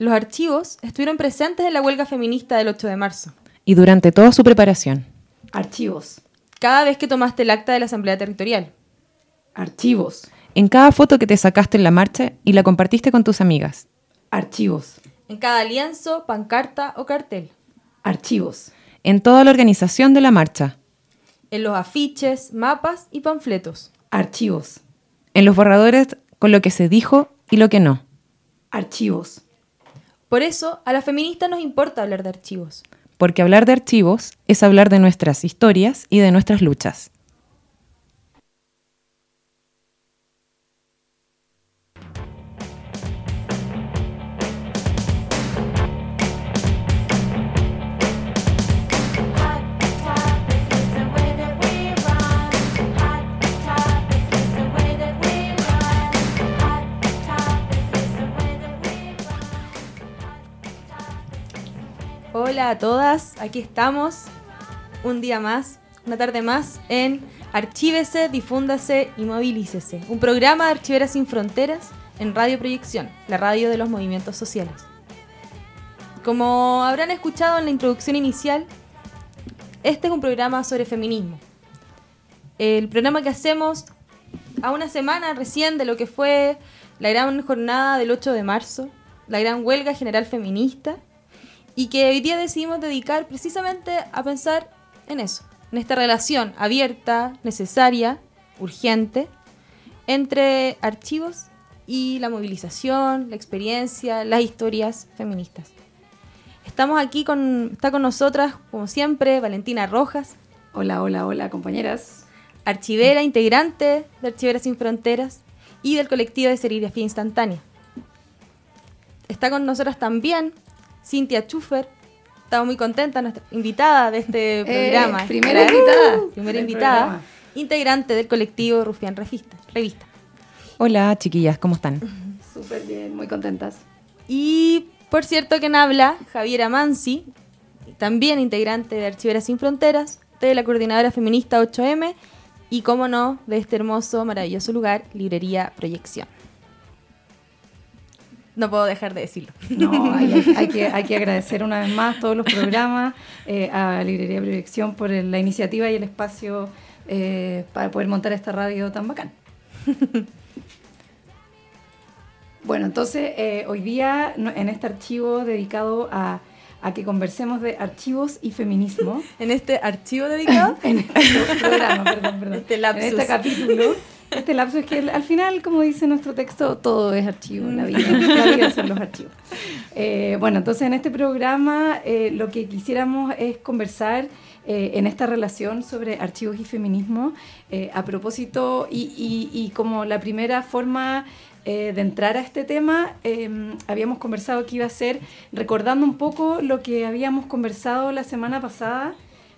Los archivos estuvieron presentes en la huelga feminista del 8 de marzo. Y durante toda su preparación. Archivos. Cada vez que tomaste el acta de la Asamblea Territorial. Archivos. En cada foto que te sacaste en la marcha y la compartiste con tus amigas. Archivos. En cada lienzo, pancarta o cartel. Archivos. En toda la organización de la marcha. En los afiches, mapas y panfletos. Archivos. En los borradores con lo que se dijo y lo que no. Archivos. Por eso, a las feministas nos importa hablar de archivos. Porque hablar de archivos es hablar de nuestras historias y de nuestras luchas. Hola a todas, aquí estamos un día más, una tarde más en Archívese, Difúndase y Movilícese, un programa de Archiveras sin Fronteras en Radio Proyección, la radio de los movimientos sociales. Como habrán escuchado en la introducción inicial, este es un programa sobre feminismo. El programa que hacemos a una semana recién de lo que fue la gran jornada del 8 de marzo, la gran huelga general feminista, y que hoy día decidimos dedicar precisamente a pensar en eso, en esta relación abierta, necesaria, urgente, entre archivos y la movilización, la experiencia, las historias feministas. Estamos aquí con, está con nosotras, como siempre, Valentina Rojas. Hola, hola, hola, compañeras. Archivera, integrante de Archiveras Sin Fronteras y del colectivo de serigrafía instantánea. Está con nosotras también Cintia Schufer. Estamos muy contentas, nuestra invitada de este programa. primera invitada. Primera invitada. Integrante del colectivo Rufián Revista. Revista. Hola, chiquillas, ¿cómo están? Súper bien, muy contentas. Y por cierto, quien habla, Javiera Mansi, también integrante de Archiveras Sin Fronteras, de la coordinadora feminista 8M y, como no, de este hermoso, maravilloso lugar, Librería Proyección. No puedo dejar de decirlo. No, hay, hay, que, hay que agradecer una vez más todos los programas, eh, a Librería Proyección por el- la iniciativa y el espacio eh, para poder montar esta radio tan bacán. Bueno, entonces eh, hoy día en este archivo dedicado a, a que conversemos de archivos y feminismo, En este archivo dedicado, en este programa, perdón, perdón, Este lapsus. en este capítulo, este lapso es que al final, como dice nuestro texto, todo es archivo la vida, la vida son los archivos. Eh, bueno, entonces en este programa eh, lo que quisiéramos es conversar eh, en esta relación sobre archivos y feminismo eh, a propósito y, y- y como la primera forma eh, de entrar a este tema, eh, habíamos conversado que iba a ser recordando un poco lo que habíamos conversado la semana pasada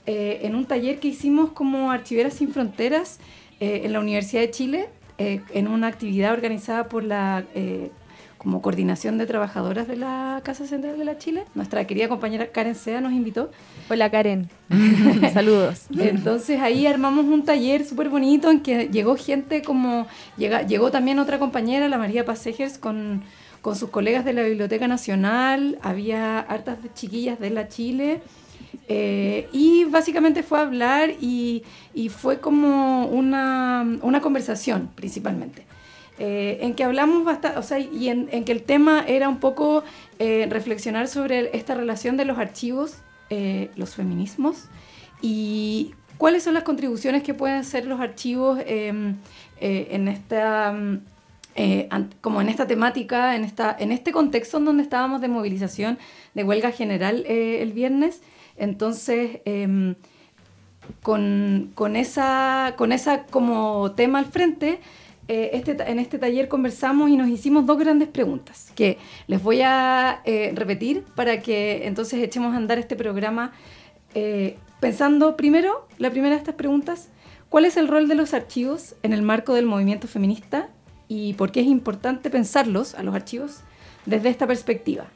eh, en un taller que hicimos como Archiveras Sin Fronteras eh, en la Universidad de Chile, eh, en una actividad organizada por la eh, como coordinación de trabajadoras de la Casa Central de la Chile. Nuestra querida compañera Karen Sea nos invitó. hola Karen. Saludos. Entonces ahí armamos un taller súper bonito en que llegó gente como, llega, llegó también otra compañera, la María Pasejers, con, con sus colegas de la Biblioteca Nacional, había hartas chiquillas de la Chile. eh, y básicamente fue a hablar y, y fue como una, una conversación principalmente. eh, en que hablamos bastante, o sea, y en, en que el tema era un poco eh, reflexionar sobre esta relación de los archivos, eh, los feminismos, y cuáles son las contribuciones que pueden hacer los archivos eh, eh, en esta eh, como en esta temática, en, esta, en este contexto en donde estábamos de movilización, de huelga general eh, el viernes. Entonces, em, con, esa, como tema al frente, eh, este, en este taller conversamos y nos hicimos dos grandes preguntas que les voy a eh, repetir para que entonces echemos a andar este programa eh, pensando primero, la primera de estas preguntas, ¿cuál es el rol de los archivos en el marco del movimiento feminista y por qué es importante pensarlos a los archivos desde esta perspectiva?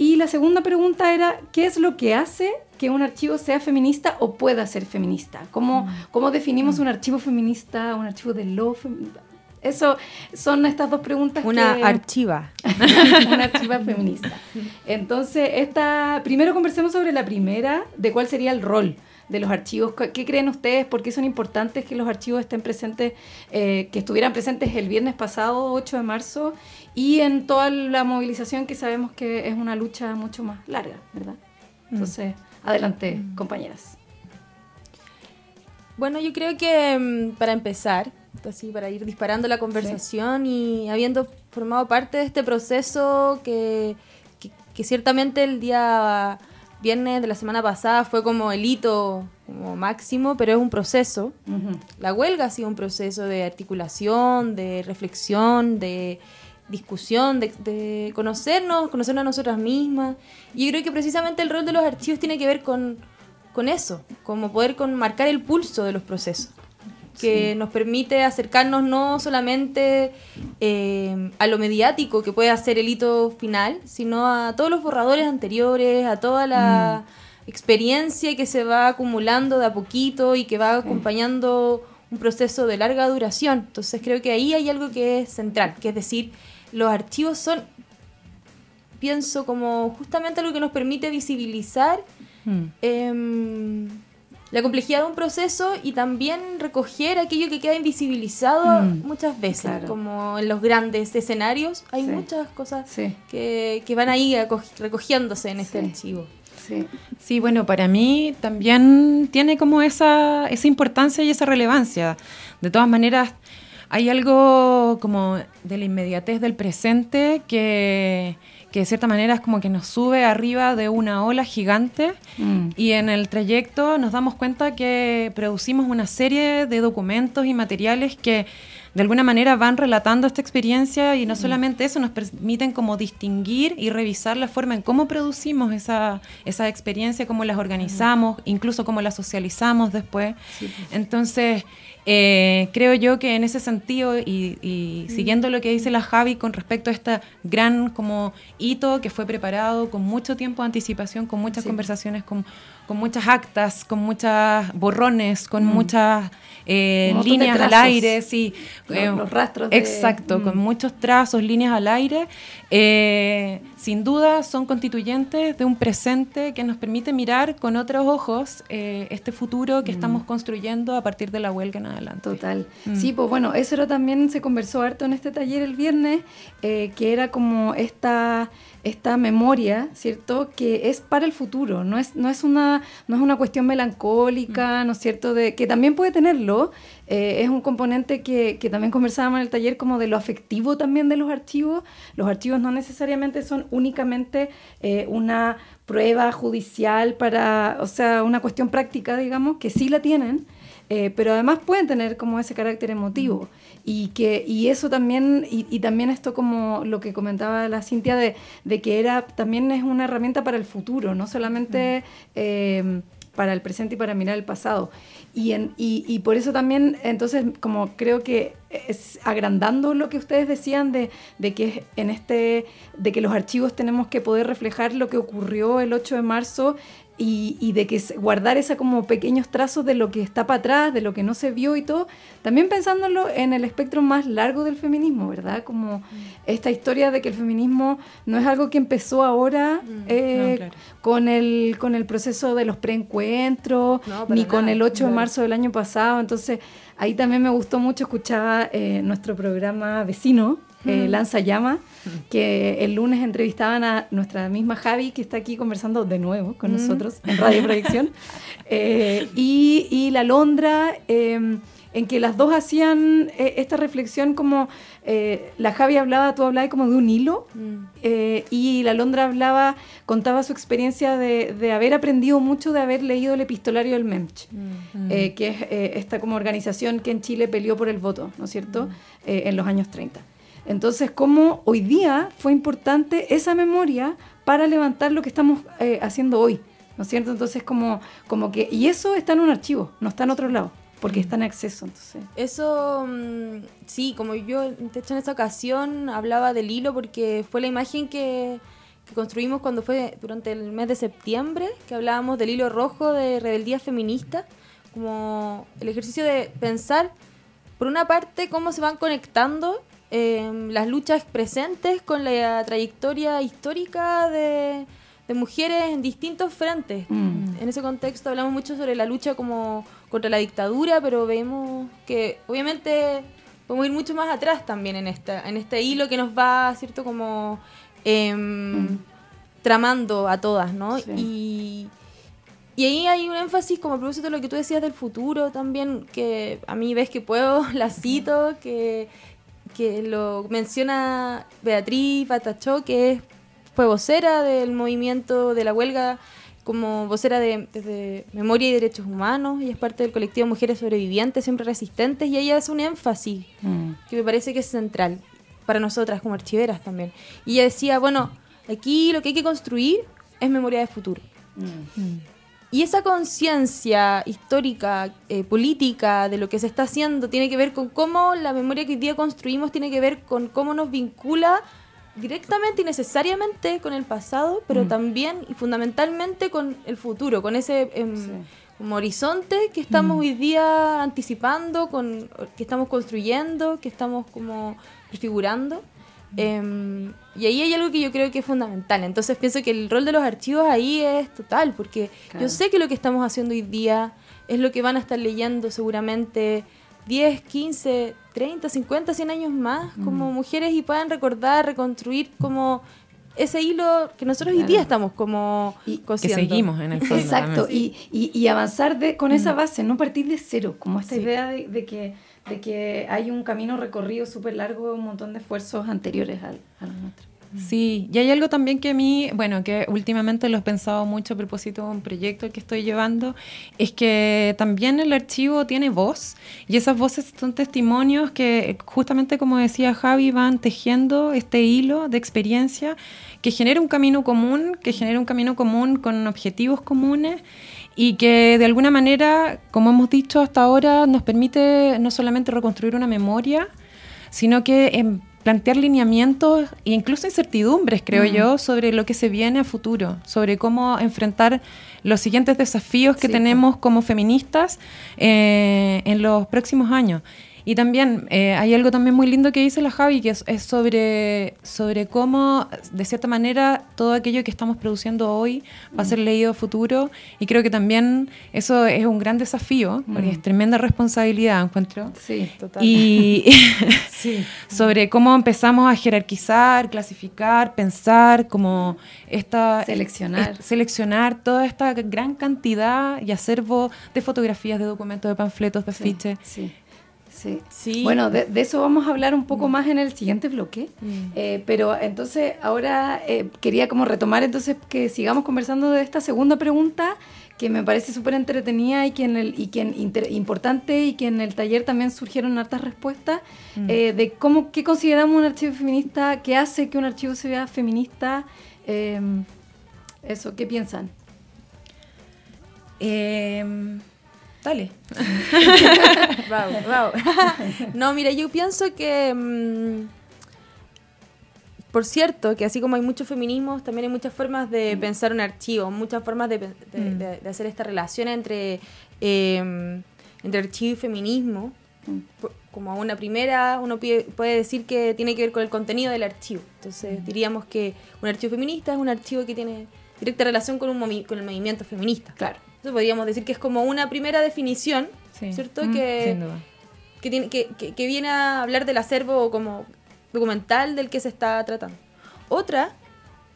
Y la segunda pregunta era, ¿qué es lo que hace que un archivo sea feminista o pueda ser feminista? ¿Cómo, cómo definimos un archivo feminista, un archivo de lo feminista? Eso son estas dos preguntas. Una que- archiva. una archiva feminista. Entonces, esta, primero conversemos sobre la primera, de cuál sería el rol de los archivos. ¿Qué creen ustedes? ¿Por qué son importantes que los archivos estén presentes, eh, que estuvieran presentes el viernes pasado, 8 de marzo, y en toda la movilización que sabemos que es una lucha mucho más larga, ¿verdad? Entonces, adelante, compañeras. Bueno, yo creo que mm, para empezar, así para ir disparando la conversación y habiendo formado parte de este proceso que, que, que ciertamente el día viernes de la semana pasada fue como el hito como máximo, pero es un proceso. La huelga ha sido un proceso de articulación, de reflexión, de discusión, de, de conocernos, conocernos a nosotras mismas. Y yo creo que precisamente el rol de los archivos tiene que ver con, con eso, como poder con marcar el pulso de los procesos, que nos permite acercarnos no solamente eh, a lo mediático que puede hacer el hito final, sino a todos los borradores anteriores, a toda la experiencia que se va acumulando de a poquito y que va acompañando un proceso de larga duración. Entonces creo que ahí hay algo que es central, que es decir, los archivos son, pienso, como justamente algo que nos permite visibilizar Mm. em, la complejidad de un proceso y también recoger aquello que queda invisibilizado Mm, muchas veces, claro. como en los grandes escenarios hay Sí. muchas cosas Sí, que, que van ahí recogiéndose en este Sí. archivo. sí. Sí, bueno, para mí también tiene como esa, esa importancia y esa relevancia. De todas maneras, hay algo como de la inmediatez del presente que, que de cierta manera es como que nos sube arriba de una ola gigante Mm. y en el trayecto nos damos cuenta que producimos una serie de documentos y materiales que de alguna manera van relatando esta experiencia y no solamente eso, nos permiten como distinguir y revisar la forma en cómo producimos esa, esa experiencia, cómo las organizamos, incluso cómo las socializamos después. Entonces, eh, creo yo que en ese sentido y, y siguiendo lo que dice la Javi con respecto a este gran como hito que fue preparado con mucho tiempo de anticipación, con muchas Sí. conversaciones, con, con muchas actas, con muchas borrones, con muchas eh, líneas al aire, sí. Los- eh, los rastros de- Exacto, Mm. con muchos trazos, líneas al aire. eh, sin duda son constituyentes de un presente que nos permite mirar con otros ojos eh, este futuro Mm. que estamos construyendo a partir de la huelga en adelante. Total. Mm. Sí, pues bueno, eso era también se conversó harto en este taller el viernes, que era como esta, esta memoria, ¿cierto? Que es para el futuro, no es, no es, una, no es una cuestión melancólica, ¿no es cierto? De, que también puede tenerlo, eh, es un componente que, que también conversábamos en el taller como de lo afectivo también de los archivos. Los archivos no necesariamente son únicamente eh, una prueba judicial para, o sea, una cuestión práctica, digamos, que sí la tienen, eh, pero además pueden tener como ese carácter emotivo. Y que y eso también y, y también esto como lo que comentaba la Cintia de, de que era también es una herramienta para el futuro no solamente eh, para el presente y para mirar el pasado. Y, en, y, y por eso también entonces como creo que es agrandando lo que ustedes decían de, de que en este de que los archivos tenemos que poder reflejar lo que ocurrió el 8 de marzo y, y de que guardar esa como pequeños trazos de lo que está para atrás, de lo que no se vio y todo, también pensándolo en el espectro más largo del feminismo, ¿verdad? Como esta historia de que el feminismo no es algo que empezó ahora eh, no, claro. con, el, con el proceso de los preencuentros, No, ni con el 8 de marzo del año pasado, entonces ahí también me gustó mucho, escuchaba eh, nuestro programa vecino, eh, Lanza Llama, que el lunes entrevistaban a nuestra misma Javi, que está aquí conversando de nuevo con nosotros en Radio Proyección, eh, y, y la Londra, eh, en que las dos hacían eh, esta reflexión como, eh, la Javi hablaba, tú hablabas como de un hilo, Mm. y la Londra hablaba, contaba su experiencia de, de haber aprendido mucho de haber leído el epistolario del MEMCH, Mm. que es esta como organización que en Chile peleó por el voto, ¿no es cierto?, Eh, en los años 30. Entonces, cómo hoy día fue importante esa memoria para levantar lo que estamos eh, haciendo hoy, ¿no es cierto? Entonces, como, como que, y eso está en un archivo, no está en otro lado, porque está en acceso, entonces. Eso, mm, sí, como yo, de hecho, en esa ocasión hablaba del hilo porque fue la imagen que, que construimos cuando fue durante el mes de septiembre, que hablábamos del hilo rojo de rebeldía feminista, como el ejercicio de pensar por una parte, cómo se van conectando em, las luchas presentes con la trayectoria histórica de, de mujeres en distintos frentes. Mm. En ese contexto hablamos mucho sobre la lucha como contra la dictadura, pero vemos que obviamente podemos ir mucho más atrás también en esta, en este hilo que nos va, cierto, como em, tramando a todas, ¿no? Sí. Y, y ahí hay un énfasis como a propósito de lo que tú decías del futuro también, que a mí ves que puedo, la cito, que, que lo menciona Beatriz Batachó, que es, fue vocera del movimiento de la huelga como vocera de, de Memoria y Derechos Humanos y es parte del colectivo Mujeres Sobrevivientes, siempre resistentes, y ella hace un énfasis Mm. que me parece que es central para nosotras como archiveras también. Y ella decía, bueno, aquí lo que hay que construir es memoria de futuro. Mm. Y esa conciencia histórica, eh, política de lo que se está haciendo tiene que ver con cómo la memoria que hoy día construimos tiene que ver con cómo nos vincula directamente y necesariamente con el pasado, pero Mm. también y fundamentalmente con el futuro, con ese em, Sí. como horizonte que estamos hoy día anticipando, con, que estamos construyendo, que estamos como prefigurando. Em, y ahí hay algo que yo creo que es fundamental. Entonces pienso que el rol de los archivos ahí es total, porque Claro. yo sé que lo que estamos haciendo hoy día es lo que van a estar leyendo seguramente 10, 15, 30, 50, 100 años más como mujeres y puedan recordar, reconstruir como ese hilo que nosotros hoy Claro. día estamos como Y- Que cosiendo. seguimos en el fondo. Exacto, y, y, y avanzar de, con esa base, no partir de cero, como esta Sí. idea de, de que, de que hay un camino recorrido súper largo, un montón de esfuerzos anteriores al, a los nuestros. Sí, y hay algo también que a mí, bueno, que últimamente lo he pensado mucho a propósito de un proyecto que estoy llevando, es que también el archivo tiene voz y esas voces son testimonios que justamente como decía Javi van tejiendo este hilo de experiencia que genera un camino común, que genera un camino común con objetivos comunes y que de alguna manera, como hemos dicho hasta ahora, nos permite no solamente reconstruir una memoria, sino que em, plantear lineamientos e incluso incertidumbres, creo Mm. yo, sobre lo que se viene a futuro, sobre cómo enfrentar los siguientes desafíos que Sí, tenemos como feministas eh, en los próximos años. Y también eh, hay algo también muy lindo que dice la Javi, que es, es sobre, sobre cómo, de cierta manera, todo aquello que estamos produciendo hoy va a ser leído a futuro. Y creo que también eso es un gran desafío, porque Mm. es tremenda responsabilidad, encuentro. Sí, Total. Y sí. sobre cómo empezamos a jerarquizar, clasificar, pensar, como esta... Seleccionar. es- seleccionar toda esta gran cantidad y acervo de fotografías, de documentos, de panfletos, de afiches. Sí, sí. Sí. Bueno, de, de eso vamos a hablar un poco más en el siguiente bloque. Mm. Eh, pero entonces ahora eh, quería como retomar entonces que sigamos conversando de esta segunda pregunta que me parece súper entretenida y que, en el, y que en inter- importante y que en el taller también surgieron hartas respuestas eh, de cómo, qué consideramos un archivo feminista, qué hace que un archivo se vea feminista. eh, eso, ¿qué piensan? Eh, dale. Wow, wow. no, mira, yo pienso que. mm, por cierto, que así como hay muchos feminismos, también hay muchas formas de pensar un archivo, muchas formas de, Mm. de- de hacer esta relación entre, eh, entre archivo y feminismo. Mm. Como una primera, uno puede decir que tiene que ver con el contenido del archivo. Entonces, diríamos que un archivo feminista es un archivo que tiene directa relación con, un con el movimiento feminista. Claro. Entonces, podríamos decir que es como una primera definición, Sí. ¿cierto? Mm, que, que, tiene, que, que- que viene a hablar del acervo como documental del que se está tratando. Otra,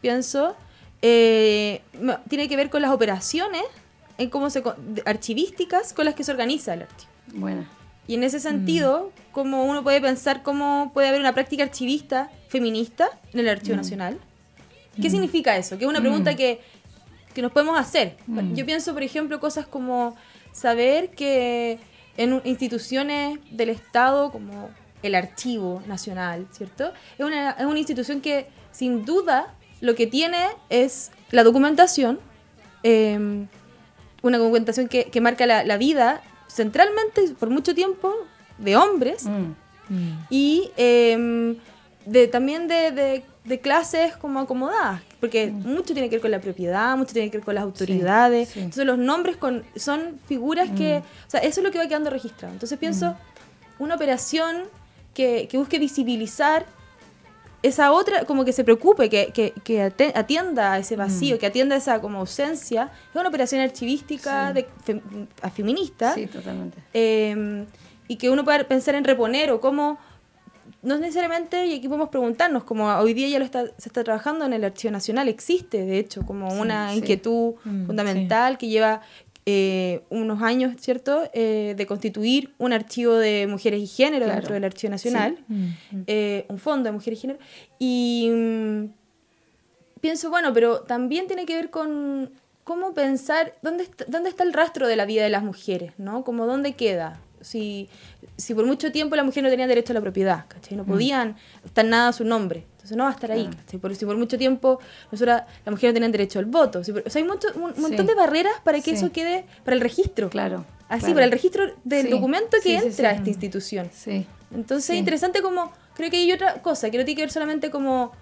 pienso, eh, tiene que ver con las operaciones en cómo se, archivísticas con las que se organiza el archivo. Buena. Y en ese sentido, como uno puede pensar cómo puede haber una práctica archivista feminista en el Archivo Nacional. ¿Qué significa eso? Que es una pregunta que, que nos podemos hacer. Mm. Yo pienso, por ejemplo, cosas como saber que en instituciones del Estado, como el Archivo Nacional, ¿cierto? Es una, es una institución que, sin duda, lo que tiene es la documentación, eh, una documentación que, que marca la, la vida centralmente por mucho tiempo de hombres Mm. y eh, de, también de, de- de clases como acomodadas, porque mucho tiene que ver con la propiedad, mucho tiene que ver con las autoridades. sí. Entonces los nombres con, son figuras que, o sea, eso es lo que va quedando registrado. Entonces pienso una operación que, que busque visibilizar esa otra, como que se preocupe, que, que, que atienda a ese vacío, que atienda a esa como ausencia, es una operación archivística Sí. de, fe- a feminista. Sí, totalmente. Eh, y que uno pueda pensar en reponer o cómo, no necesariamente, y aquí podemos preguntarnos, como hoy día ya lo está, se está trabajando en el Archivo Nacional, existe de hecho como Sí, una sí. inquietud Mm, fundamental que lleva eh, unos años, ¿cierto?, eh, de constituir un archivo de mujeres y género Claro. dentro del Archivo Nacional, Mm. eh, un fondo de mujeres y género, y mm, pienso, bueno, pero también tiene que ver con cómo pensar dónde está, dónde está el rastro de la vida de las mujeres, ¿no? Como dónde queda. Si, si por mucho tiempo las mujeres no tenían derecho a la propiedad, ¿cachai? No podían estar nada a su nombre. Entonces no va a estar ahí. ¿cachai? Por, si por mucho tiempo nosotras, las mujeres no tenían derecho al voto. Si por- o sea, hay mucho, un montón Sí. de barreras para que Sí. eso quede para el registro. Claro. Así, claro. para el registro del Sí. documento que entra a esta institución. Sí. Entonces interesante como, creo que hay otra cosa, que no tiene que ver solamente como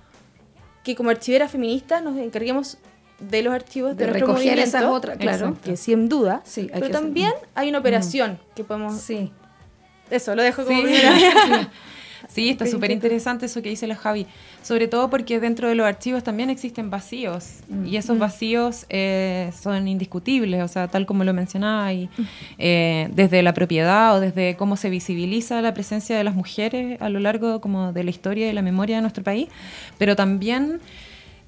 que como archiveras feministas nos encarguemos de los archivos de, De nuestro recoger movimiento, esas otras, claro. Exacto. que sin duda, Sí, hay pero que hacer- también hay una operación que podemos... Sí. Eso, lo dejo como Sí. Sí, está súper interesante eso que dice la Javi. Sobre todo porque dentro de los archivos también existen vacíos. Mm. Y esos vacíos eh, son indiscutibles, o sea, tal como lo mencionaba, y, Mm. eh, desde la propiedad o desde cómo se visibiliza la presencia de las mujeres a lo largo como de la historia y la memoria de nuestro país. Pero también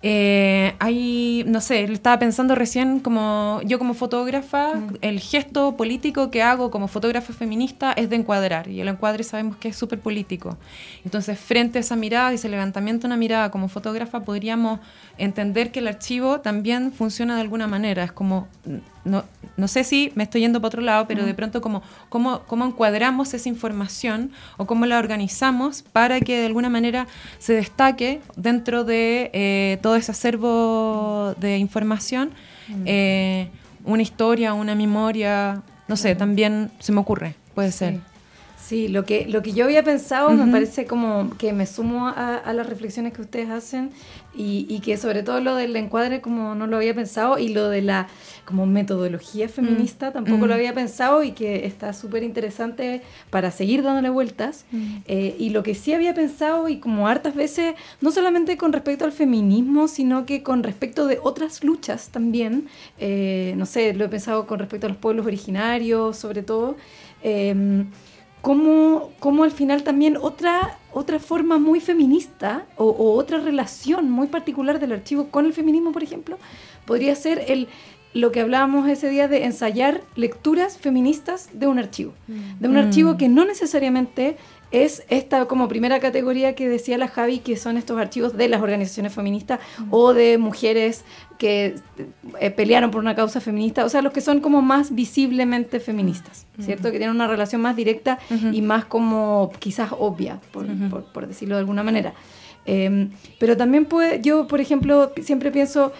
eh, hay, no sé, estaba pensando recién como yo como fotógrafa, el gesto político que hago como fotógrafa feminista es de encuadrar y el encuadre sabemos que es súper político. Entonces, frente a esa mirada y ese levantamiento de una mirada como fotógrafa, podríamos entender que el archivo también funciona de alguna manera. Es como, no, no sé si me estoy yendo para otro lado, pero de pronto como cómo, cómo encuadramos esa información o cómo la organizamos para que de alguna manera se destaque dentro de eh, todo ese acervo de información eh, una historia, una memoria, no sé, también se me ocurre, puede ser. Sí. Lo que, lo que yo había pensado me Ujú. parece como que me sumo a, a las reflexiones que ustedes hacen y, y que sobre todo lo del encuadre como no lo había pensado y lo de la como metodología feminista tampoco Mm. lo había pensado y que está súper interesante para seguir dándole vueltas. Mm. Eh, y lo que sí había pensado y como hartas veces, no solamente con respecto al feminismo, sino que con respecto de otras luchas también, eh, no sé, lo he pensado con respecto a los pueblos originarios sobre todo. em, cómo, cómo al final también otra, otra forma muy feminista o, o otra relación muy particular del archivo con el feminismo, por ejemplo, podría ser el, lo que hablábamos ese día de ensayar lecturas feministas de un archivo. De un Mm. archivo que no necesariamente es esta como primera categoría que decía la Javi, que son estos archivos de las organizaciones feministas o de mujeres que eh, pelearon por una causa feminista, o sea, los que son como más visiblemente feministas, ¿cierto? Que tienen una relación más directa y más como quizás obvia, por, por- por decirlo de alguna manera. Eh, pero también puede, yo, por ejemplo, siempre pienso,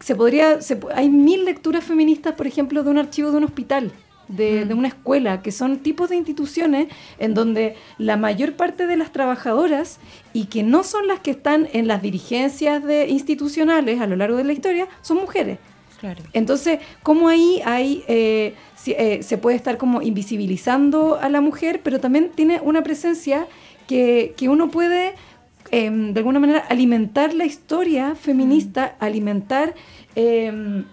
se podría, se hay mil lecturas feministas, por ejemplo, de un archivo de un hospital, de, de una escuela, que son tipos de instituciones en donde la mayor parte de las trabajadoras y que no son las que están en las dirigencias de institucionales a lo largo de la historia, son mujeres. Claro. Entonces, ¿cómo ahí hay, eh, si- eh, se puede estar como invisibilizando a la mujer, pero también tiene una presencia que, que uno puede, em, de alguna manera, alimentar la historia feminista, alimentar em,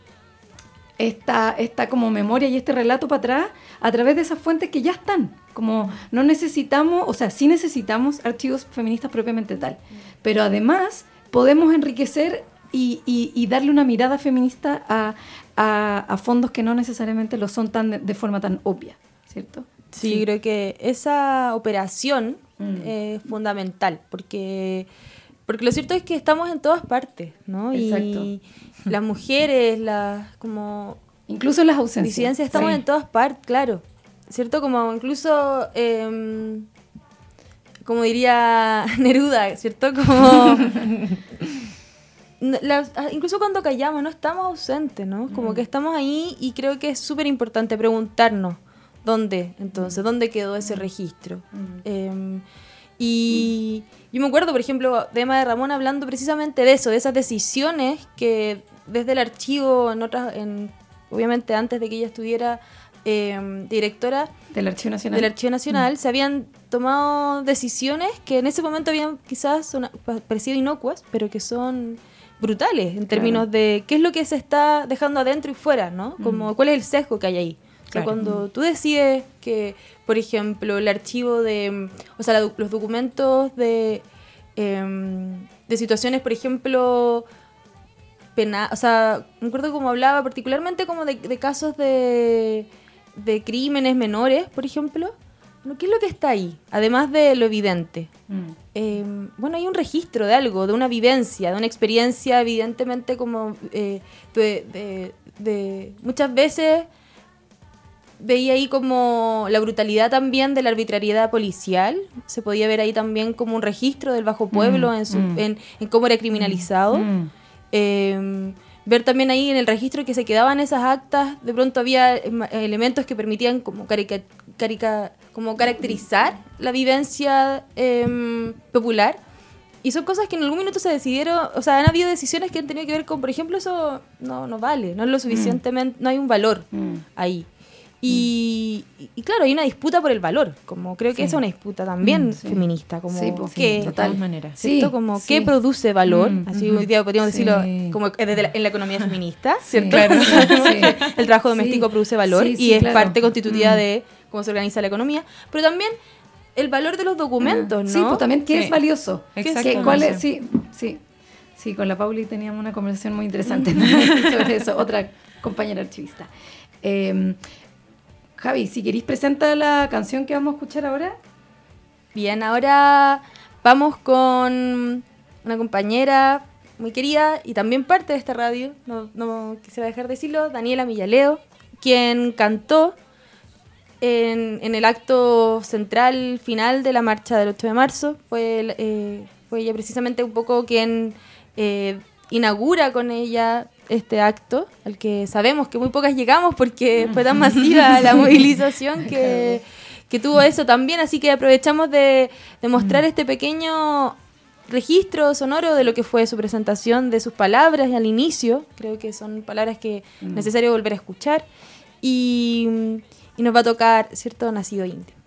esta, esta como memoria y este relato para atrás a través de esas fuentes que ya están. Como no necesitamos, o sea, sí necesitamos archivos feministas propiamente tal, pero además podemos enriquecer y, y- y darle una mirada feminista a, a- a fondos que no necesariamente lo son tan de, de forma tan obvia, ¿cierto? Sí, yo creo que esa operación Mm. es fundamental, porque, porque lo cierto es que estamos en todas partes, ¿no? Exacto. Y las mujeres, las como Incluso las ausencias. disidencias, estamos Sí. en todas partes, claro. ¿Cierto? Como incluso, em, como diría Neruda, ¿cierto? Como... Ah, incluso cuando callamos, no estamos ausentes, ¿no? Como que estamos ahí y creo que es súper importante preguntarnos dónde, entonces, dónde quedó ese registro. Em, y yo me acuerdo, por ejemplo, de Emma de Ramón hablando precisamente de eso, de esas decisiones que desde el archivo, en otras, en, obviamente antes de que ella estuviera eh, directora Del Archivo Nacional. del Archivo Nacional, se habían tomado decisiones que en ese momento habían quizás pa- parecido inocuas, pero que son brutales en términos de qué es lo que se está dejando adentro y fuera, ¿no? Como cuál es el sesgo que hay ahí. O sea, Claro. cuando tú decides que, por ejemplo, el archivo de, mm, o sea, la los documentos de, em, de situaciones, por ejemplo, pena, o sea, me acuerdo como hablaba particularmente como de, de casos de, de crímenes menores, por ejemplo. Bueno, ¿Qué es lo que está ahí? Además de lo evidente. Mm. Eh, bueno, hay un registro de algo, de una vivencia, de una experiencia, evidentemente como eh, de, de- muchas veces veía ahí como la brutalidad también de la arbitrariedad policial. Se podía ver ahí también como un registro del bajo pueblo Mm, en, su- mm. en, en cómo era criminalizado. Mm. Eh, ver también ahí en el registro que se quedaban esas actas, de pronto había ma- elementos que permitían como, carica- carica- como caracterizar la vivencia em, popular. Y son cosas que en algún minuto se decidieron, o sea, han habido decisiones que han tenido que ver con, por ejemplo, eso no, no vale, no es lo suficientemente, no hay un valor Mm. ahí. Y, y- y claro, hay una disputa por el valor, como creo que es una disputa también Mm, sí. feminista, como Sí, pues, que, sí, de todas maneras. ¿cierto? Sí, como sí. qué produce valor, Mm, así hoy día podríamos Sí. decirlo como desde la- en la economía feminista, ¿cierto? Claro, el trabajo Sí. doméstico produce valor Sí, y sí, es claro. parte constitutiva Mm. de cómo se organiza la economía, pero también el valor de los documentos, ¿no? Sí, pues también qué Sí. es valioso. ¿Qué- cuál es? Sí, sí. Sí, con la Pauli teníamos una conversación muy interesante sobre eso, otra compañera archivista. Eh, Javi, si queréis presenta la canción que vamos a escuchar ahora. Bien, ahora vamos con una compañera muy querida y también parte de esta radio, no, no quisiera dejar de decirlo, Daniela Millaleo, quien cantó en, el acto central final de la marcha del 8 de marzo. Eh, fue ella precisamente un poco quien eh, inaugura con ella este acto, al que sabemos que muy pocas llegamos porque fue tan masiva la movilización que, que tuvo eso también, así que aprovechamos de, de mostrar este pequeño registro sonoro de lo que fue su presentación, de sus palabras al inicio, creo que son palabras que es necesario volver a escuchar, y, y nos va a tocar, ¿cierto?, Nacido Indio.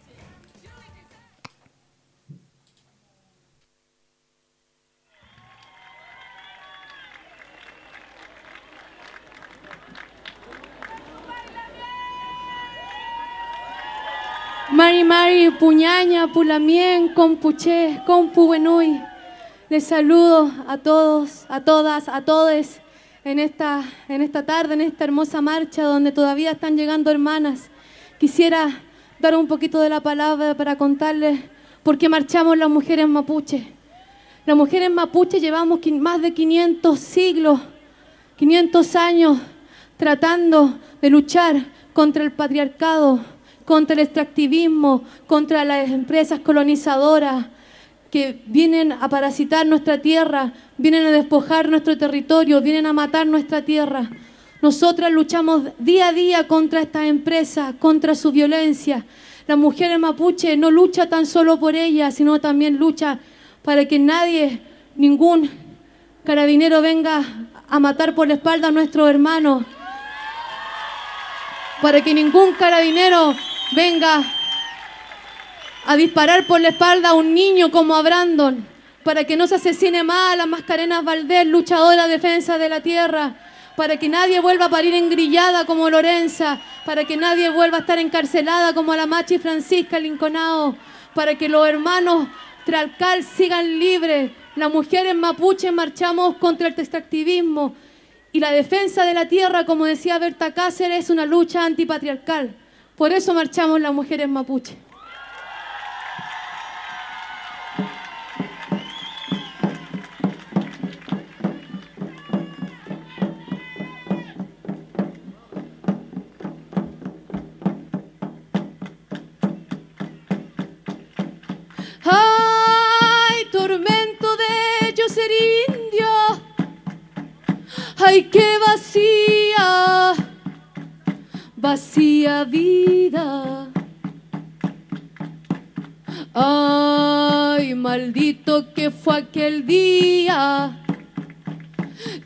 Mari Mari, Puñaña, Pulamien, Compuché, Compu Buenuy. Les saludo a todos, a todas, a todes en esta, en esta tarde, en esta hermosa marcha donde todavía están llegando hermanas. Quisiera dar un poquito de la palabra para contarles por qué marchamos las mujeres mapuche. Las mujeres mapuche llevamos más de 500 siglos 500 años tratando de luchar contra el patriarcado, contra el extractivismo, contra las empresas colonizadoras que vienen a parasitar nuestra tierra, vienen a despojar nuestro territorio, vienen a matar nuestra tierra. Nosotras luchamos día a día contra estas empresas, contra su violencia. La mujer mapuche no lucha tan solo por ella, sino también lucha para que nadie, ningún carabinero venga a matar por la espalda a nuestros hermanos, para que ningún carabinero venga a disparar por la espalda a un niño como a Brandon, para que no se asesine más a la Mascarenas Valdés, luchadora defensa de la tierra, para que nadie vuelva a parir engrillada como Lorenza, para que nadie vuelva a estar encarcelada como la Machi Francisca Linconao, para que los hermanos Tralcal sigan libres. Las mujeres mapuches marchamos contra el extractivismo y la defensa de la tierra, como decía Berta Cáceres, es una lucha antipatriarcal. Por eso marchamos las mujeres mapuches. ¡Ay, tormento de yo ser indio! ¡Ay, qué Vacía vida. ¡Ay, maldito que fue aquel día!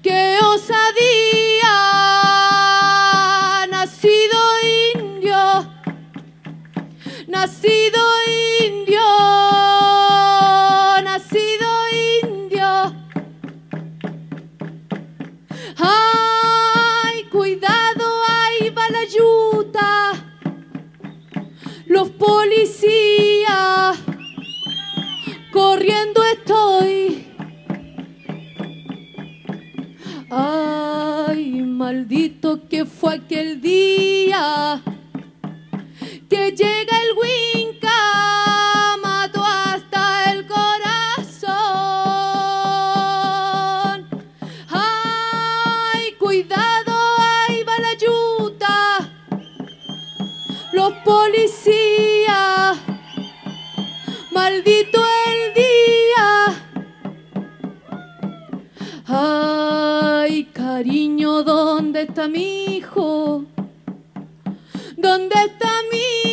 ¡Qué osadía! Nacido indio, nacido indio, Los policías, corriendo estoy. Ay, maldito que fue aquel día que llega el Winca, maldito el día. Ay, cariño, ¿dónde está mi hijo? ¿Dónde está mi hijo?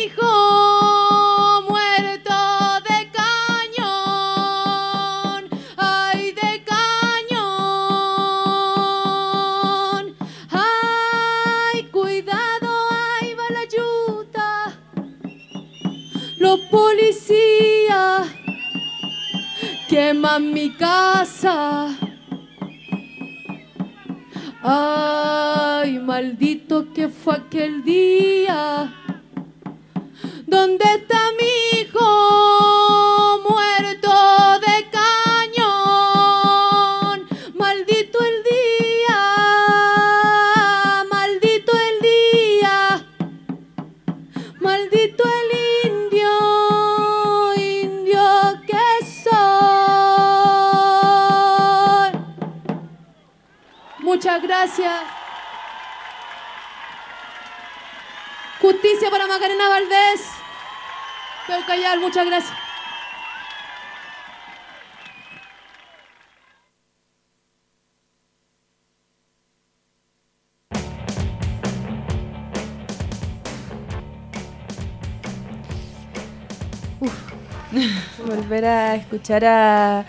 Escuchar a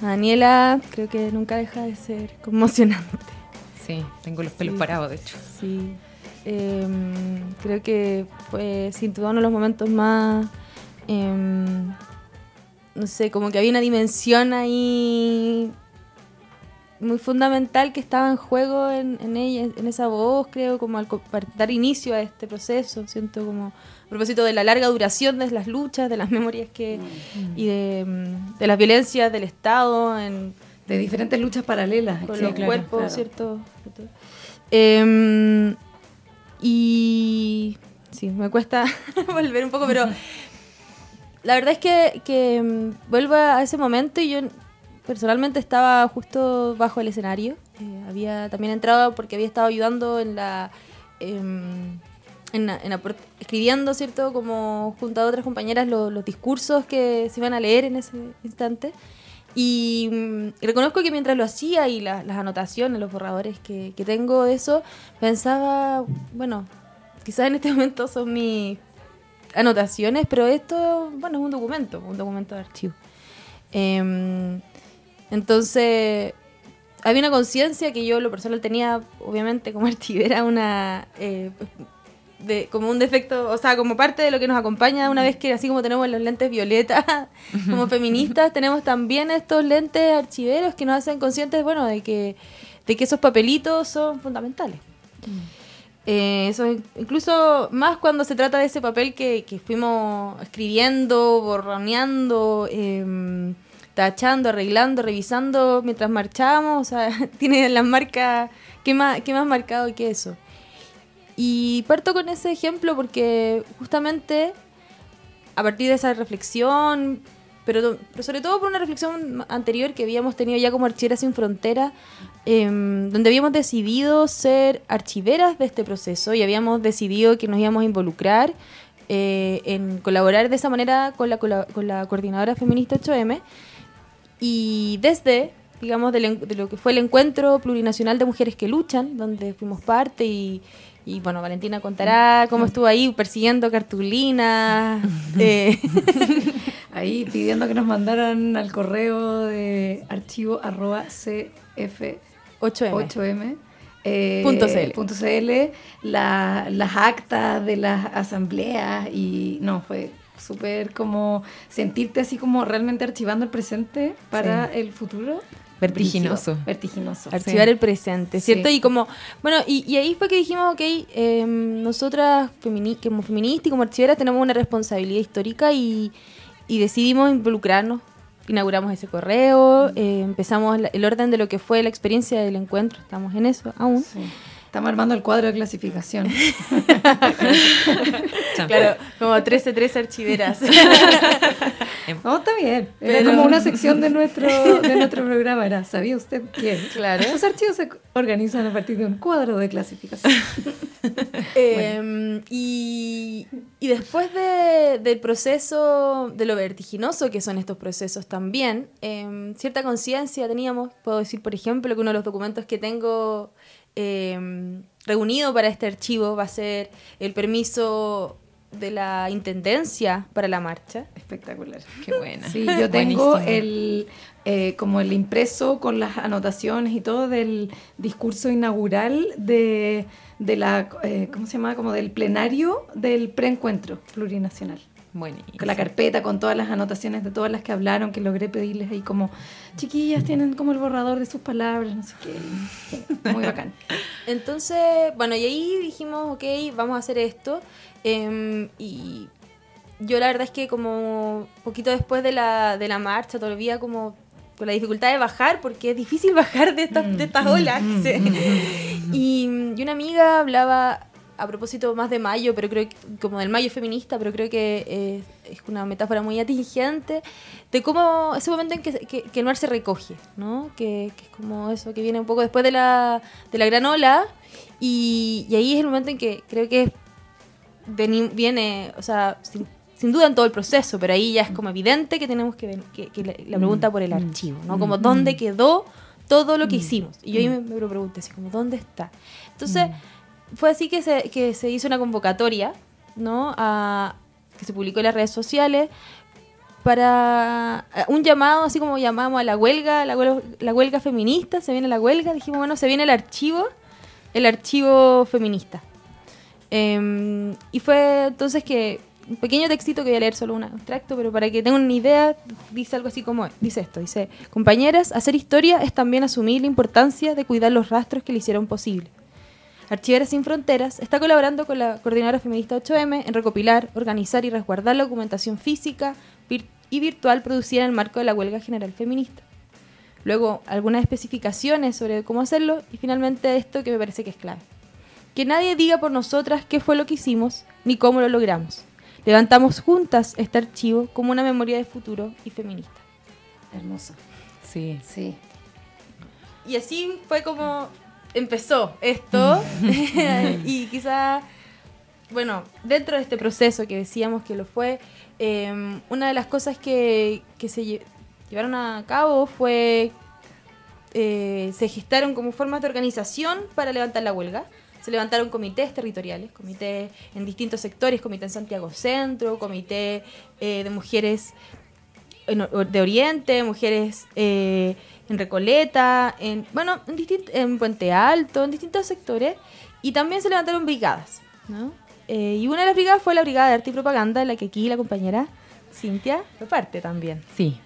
Daniela creo que nunca deja de ser conmocionante. Sí, tengo los pelos Sí. parados, de hecho. Sí. Em, creo que fue sin duda uno de los momentos más. em, no sé, como que había una dimensión ahí muy fundamental que estaba en juego en, en ella, en esa voz, creo, como al dar inicio a este proceso. Siento como propósito de la larga duración de las luchas, de las memorias que y de, mm, de las violencias del Estado en, De diferentes luchas paralelas. con sí, los claro, cuerpos, claro. ¿cierto? Em, y sí, me cuesta volver un poco, pero la verdad es que, que mm, vuelvo a ese momento y yo personalmente estaba justo bajo el escenario. Eh, había también entrado porque había estado ayudando en la... em, en, en escribiendo, ¿cierto? Como junto a otras compañeras lo- los discursos que se iban a leer en ese instante. Y, mm, y reconozco que mientras lo hacía y la- las anotaciones, los borradores que, que tengo de eso, pensaba, bueno, quizás en este momento son mis anotaciones, pero esto, bueno, es un documento, un documento de archivo. Em, entonces, había una conciencia que yo, lo personal, tenía, obviamente, como archivera, una. eh, de, como un defecto, o sea, como parte de lo que nos acompaña una vez que así como tenemos los lentes violetas como feministas, tenemos también estos lentes archiveros que nos hacen conscientes, bueno, de que, de que esos papelitos son fundamentales. Eh, eso in- incluso más cuando se trata de ese papel que, que fuimos escribiendo, borroneando, em, tachando, arreglando, revisando mientras marchábamos, o sea, tiene las marcas, ¿qué más, qué más marcado que eso? Y parto con ese ejemplo porque justamente a partir de esa reflexión, pero, pero sobre todo por una reflexión anterior que habíamos tenido ya como Archiveras sin Frontera, em, donde habíamos decidido ser archiveras de este proceso y habíamos decidido que nos íbamos a involucrar eh, en colaborar de esa manera con la, cola- con la coordinadora feminista 8M y desde, digamos, de, lo que fue el encuentro plurinacional de mujeres que luchan, donde fuimos parte y, y, bueno, Valentina contará cómo estuvo ahí persiguiendo cartulinas. eh, Ahí pidiendo que nos mandaran al correo de archivo arroba cf 8M. 8M. eh, Punto CL. punto CL, la- las actas de las asambleas y no, fue, súper como sentirte así como realmente archivando el presente para el futuro. Vertiginoso. Brígido, Vertiginoso. Archivar Sí. el presente, ¿cierto? Sí. Y como, bueno, y, y ahí fue que dijimos, ok, eh, nosotras femini- como feministas y como archiveras tenemos una responsabilidad histórica y, y decidimos involucrarnos. Inauguramos ese correo, eh, empezamos la- el orden de lo que fue la experiencia del encuentro, estamos en eso aún. Sí. Estamos armando el cuadro de clasificación. Claro, como 13-13 archiveras. No, está bien. Era Pero- como una sección de nuestro, de nuestro programa. Era, ¿sabía usted que Claro. los archivos se organizan a partir de un cuadro de clasificación? Eh, y, y después de- del proceso, de lo vertiginoso que son estos procesos también, eh, cierta conciencia teníamos, puedo decir por ejemplo que uno de los documentos que tengo eh, reunido para este archivo va a ser el permiso de la Intendencia para la marcha. Espectacular. Qué buena. Sí, yo tengo Buenísimo. el eh, como el impreso con las anotaciones y todo del discurso inaugural de, de la eh, ¿cómo se llama? como del plenario del preencuentro plurinacional. Buenísimo. Con la carpeta, con todas las anotaciones de todas las que hablaron, que logré pedirles ahí como, chiquillas, tienen como el borrador de sus palabras, no sé qué. Muy bacán. Entonces, bueno, y ahí dijimos, ok, vamos a hacer esto. em, y yo la verdad es que como poquito después de la, de la marcha, todavía como con la dificultad de bajar, porque es difícil bajar de estas, de estas olas. sí. y, y una amiga hablaba a propósito más de mayo, pero creo que, como del mayo feminista, pero creo que eh, es una metáfora muy atingente de cómo ese momento en que, que, que el mar se recoge, ¿no? Que, que es como eso, que viene un poco después de la, de la gran ola, y, y ahí es el momento en que creo que viene, o sea, sin, sin duda en todo el proceso, pero ahí ya es como evidente que tenemos que, que, que la, la pregunta por el archivo, ¿no? Como dónde quedó todo lo que hicimos. Y yo ahí me, me lo pregunté, así como, ¿dónde está? Entonces, fue así que se, que se hizo una convocatoria, ¿no? A, que se publicó en las redes sociales para eh, un llamado, así como llamamos a la huelga, la huelga, la huelga feminista, se viene la huelga, dijimos, bueno, se viene el archivo, el archivo feminista. Em, y fue entonces que un pequeño textito que voy a leer solo un extracto, pero para que tengan una idea, dice algo así como, dice esto, dice, compañeras, hacer historia es también asumir la importancia de cuidar los rastros que le hicieron posible. Archiveras Sin Fronteras está colaborando con la Coordinadora Feminista 8M en recopilar, organizar y resguardar la documentación física vir- y virtual producida en el marco de la huelga general feminista. Luego, algunas especificaciones sobre cómo hacerlo y finalmente esto que me parece que es clave. Que nadie diga por nosotras qué fue lo que hicimos ni cómo lo logramos. Levantamos juntas este archivo como una memoria de futuro y feminista. Hermoso. Sí. Sí. Y así fue como empezó esto. y quizá, bueno, dentro de este proceso que decíamos que lo fue, eh, una de las cosas que, que se lle- llevaron a cabo fue, eh, se gestaron como formas de organización para levantar la huelga. Se levantaron comités territoriales, comités en distintos sectores, comité en Santiago Centro, comité eh, de mujeres de Oriente, mujeres eh, en Recoleta, en, bueno, en, en Puente Alto, en distintos sectores, y también se levantaron brigadas, ¿no? Eh, y una de las brigadas fue la Brigada de Arte y Propaganda, de la que aquí la compañera Cintia fue parte también. Sí.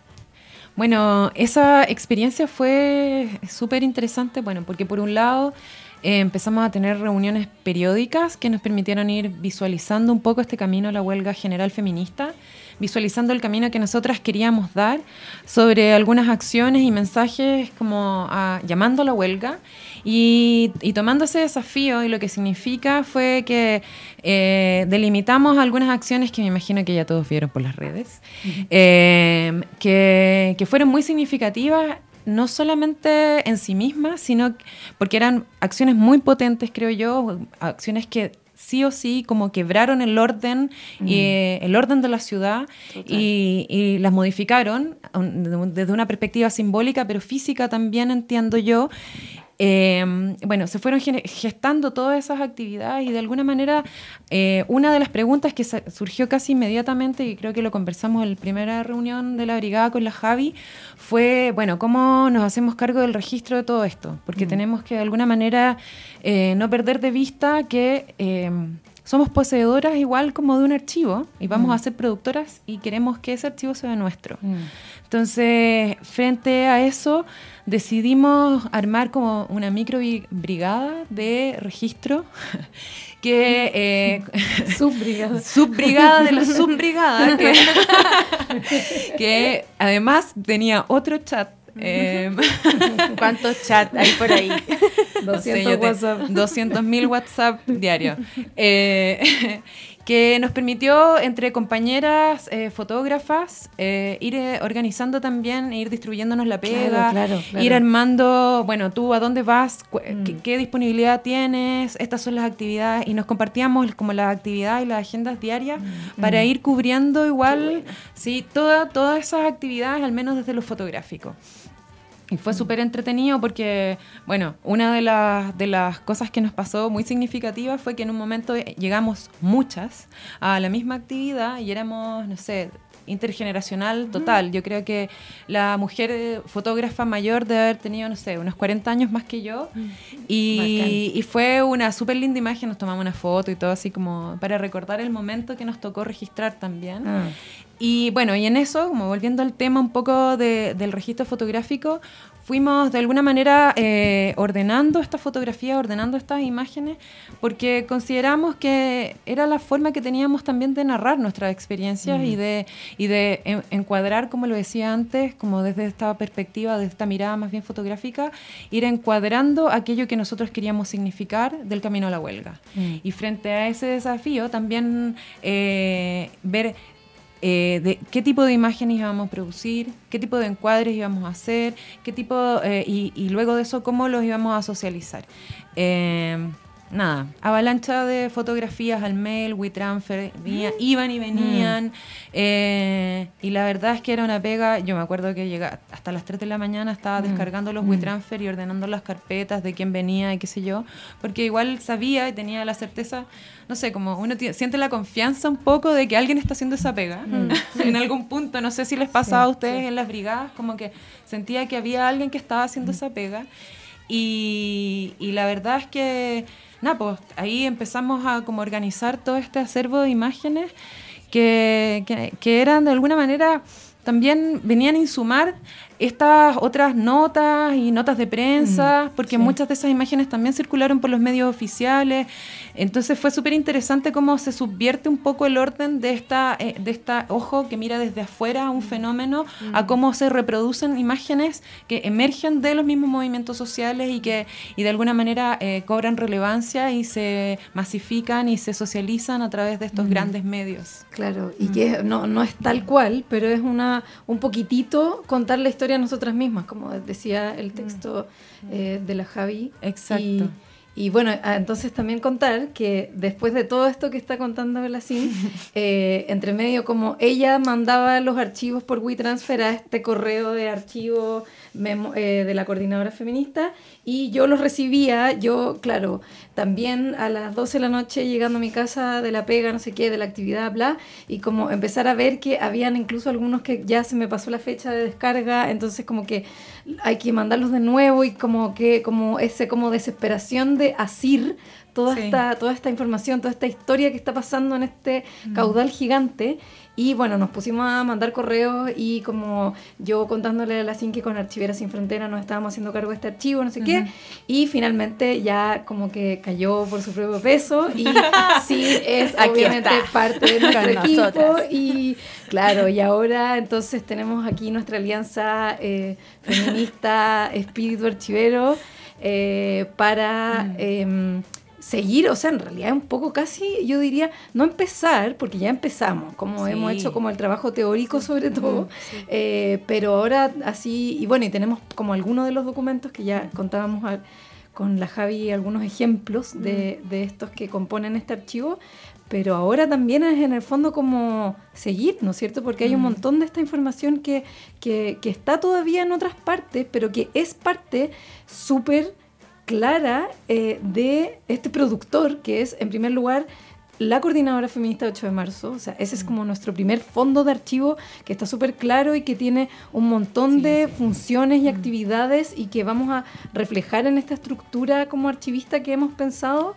Bueno, esa experiencia fue súper interesante, bueno, porque por un lado eh, empezamos a tener reuniones periódicas que nos permitieron ir visualizando un poco este camino a la huelga general feminista, visualizando el camino que nosotras queríamos dar sobre algunas acciones y mensajes como a- llamando a la huelga y, y tomando ese desafío y lo que significa fue que eh, delimitamos algunas acciones que me imagino que ya todos vieron por las redes, eh, que, que fueron muy significativas no solamente en sí mismas, sino porque eran acciones muy potentes, creo yo, acciones que sí o sí como quebraron el orden y eh, el orden de la ciudad y, y las modificaron desde una perspectiva simbólica, pero física también entiendo yo. Eh, bueno, se fueron gestando todas esas actividades y de alguna manera eh, una de las preguntas que surgió casi inmediatamente, y creo que lo conversamos en la primera reunión de la brigada con la Javi, fue, bueno, ¿cómo nos hacemos cargo del registro de todo esto? Porque tenemos que de alguna manera eh, no perder de vista que... somos poseedoras igual como de un archivo y vamos a ser productoras y queremos que ese archivo sea nuestro. Entonces, frente a eso, decidimos armar como una micro brigada de registro que eh, subbrigada. subbrigada de la subbrigada que, que además tenía otro chat eh, ¿Cuántos chats hay por ahí? 200 WhatsApp. 200.000 WhatsApp diario. Eh, que nos permitió entre compañeras eh, fotógrafas eh, ir eh, organizando también, ir distribuyéndonos la pega, ir armando, bueno, tú a dónde vas, mm. ¿Qué, disponibilidad tienes, estas son las actividades, y nos compartíamos como las actividades y las agendas diarias mm. para mm. ir cubriendo igual, sí, toda, todas esas actividades, al menos desde lo fotográfico. Y fue súper entretenido porque, bueno, una de las, de las cosas que nos pasó muy significativa fue que en un momento llegamos muchas a la misma actividad y éramos, no sé, intergeneracional total. Yo creo que la mujer fotógrafa mayor debe haber tenido, no sé, unos 40 años más que yo. Y, y fue una súper linda imagen, nos tomamos una foto y todo así como para recordar el momento que nos tocó registrar también. Ah. Y bueno, y en eso, como volviendo al tema un poco del registro fotográfico, fuimos de alguna manera eh, ordenando esta fotografía, ordenando estas imágenes, porque consideramos que era la forma que teníamos también de narrar nuestras experiencias y de, y de encuadrar, como lo decía antes, como desde esta perspectiva, desde esta mirada más bien fotográfica, ir encuadrando aquello que nosotros queríamos significar del camino a la huelga. Y frente a ese desafío, también eh, ver eh, de qué tipo de imágenes íbamos a producir, qué tipo de encuadres íbamos a hacer, qué tipo, eh, y, luego de eso cómo los íbamos a socializar. Nada, avalancha de fotografías al mail, WeTransfer, iban y venían. Mm. Eh, y la verdad es que era una pega. Yo me acuerdo que llega hasta las 3 de la mañana estaba mm. descargando los mm. WeTransfer y ordenando las carpetas de quién venía y qué sé yo. Porque igual sabía y tenía la certeza, no sé, como uno siente la confianza un poco de que alguien está haciendo esa pega. en algún punto, no sé si les pasaba a ustedes en las brigadas, como que sentía que había alguien que estaba haciendo esa pega. Y, y la verdad es que nada, pues ahí empezamos a como organizar todo este acervo de imágenes que, que, que eran de alguna manera también venían a insumar estas otras notas y notas de prensa, mm, porque muchas de esas imágenes también circularon por los medios oficiales. Entonces fue súper interesante cómo se subvierte un poco el orden de esta, eh, de esta ojo que mira desde afuera un mm. fenómeno a mm. cómo se reproducen imágenes que emergen de los mismos movimientos sociales y que y de alguna manera eh, cobran relevancia y se masifican y se socializan a través de estos grandes medios. Claro, y que no, no es tal cual, pero es una un poquitito contar la historia a nosotras mismas, como decía el mm. texto eh, de la Javi. Exacto. Y, bueno, ah, entonces también contar que después de todo esto que está contando Belasín, eh, entre medio como ella mandaba los archivos por WeTransfer a este correo de archivo eh, de la coordinadora feminista y yo los recibía, yo, claro, también a las 12 de la noche llegando a mi casa de la pega, no sé qué, de la actividad, bla, y como empezar a ver que habían incluso algunos que ya se me pasó la fecha de descarga, entonces como que hay que mandarlos de nuevo y como que, como ese, como desesperación de asir toda, esta, toda esta información, toda esta historia que está pasando en este mm. caudal gigante. Y bueno, nos pusimos a mandar correos y como yo contándole a la CIN que con Archiveras Sin Frontera nos estábamos haciendo cargo de este archivo, no sé qué. Y finalmente ya como que cayó por su propio peso y sí es obviamente parte de nuestro equipo. Y claro, y ahora entonces tenemos aquí nuestra alianza eh, feminista Espíritu Archivero eh, para... Mm. Em, seguir, o sea, en realidad un poco casi, yo diría, no empezar, porque ya empezamos, como hemos hecho como el trabajo teórico sobre todo, eh, pero ahora así, y bueno, y tenemos como algunos de los documentos que ya contábamos con la Javi, algunos ejemplos de, de estos que componen este archivo, pero ahora también es en el fondo como seguir, ¿no es cierto? Porque hay un montón de esta información que, que, que está todavía en otras partes, pero que es parte súper clara eh, de este productor, que es, en primer lugar, la coordinadora feminista 8 de marzo, o sea, ese es como nuestro primer fondo de archivo que está súper claro y que tiene un montón de funciones y actividades y que vamos a reflejar en esta estructura como archivista que hemos pensado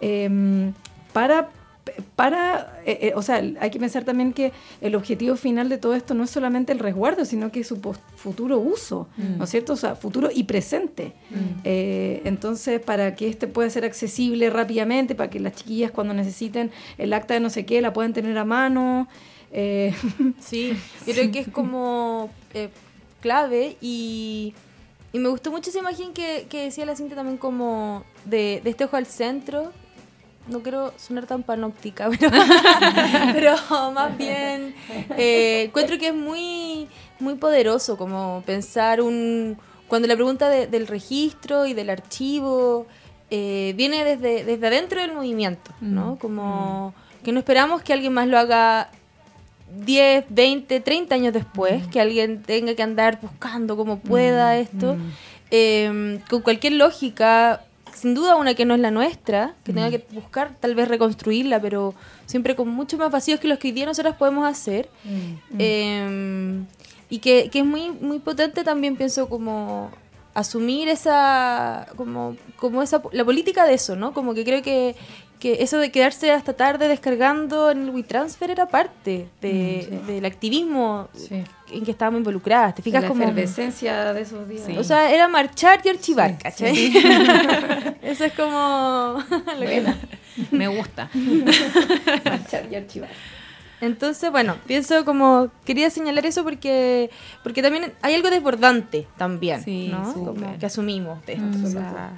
em, para para, eh, eh, o sea, hay que pensar también que el objetivo final de todo esto no es solamente el resguardo, sino que su futuro uso, ¿no es cierto? O sea, futuro y presente. Eh, entonces, para que este pueda ser accesible rápidamente, para que las chiquillas cuando necesiten el acta de no sé qué la puedan tener a mano. Sí, creo que es como clave y, y, me gustó mucho esa imagen que, que decía la cinta también como de, de este ojo al centro no quiero sonar tan panóptica, pero, más bien eh, encuentro que es muy, muy poderoso como pensar un... Cuando la pregunta del registro y del archivo eh, viene desde, desde adentro del movimiento, ¿no? Mm. Como mm. que no esperamos que alguien más lo haga 10, 20, 30 años después, mm. que alguien tenga que andar buscando como pueda esto. Eh, con cualquier lógica, sin duda una que no es la nuestra, que tenga mm. que buscar tal vez reconstruirla, pero siempre con mucho más vacíos que los que hoy día nosotros podemos hacer. Mm. Em, y que, que, es muy, muy potente también, pienso, como asumir esa, como, como esa, la política de eso, ¿no? Como que creo que, que eso de quedarse hasta tarde descargando en el WeTransfer era parte de, mm, del activismo en que estábamos involucradas. ¿Te fijas la como efervescencia de esos días? O sea, era marchar y archivar, ¿cachai? eso es como lo que Me gusta. marchar y archivar. Entonces, bueno, pienso como quería señalar eso porque porque también hay algo desbordante también, ¿no? Como que asumimos de esto. Mm, o sea,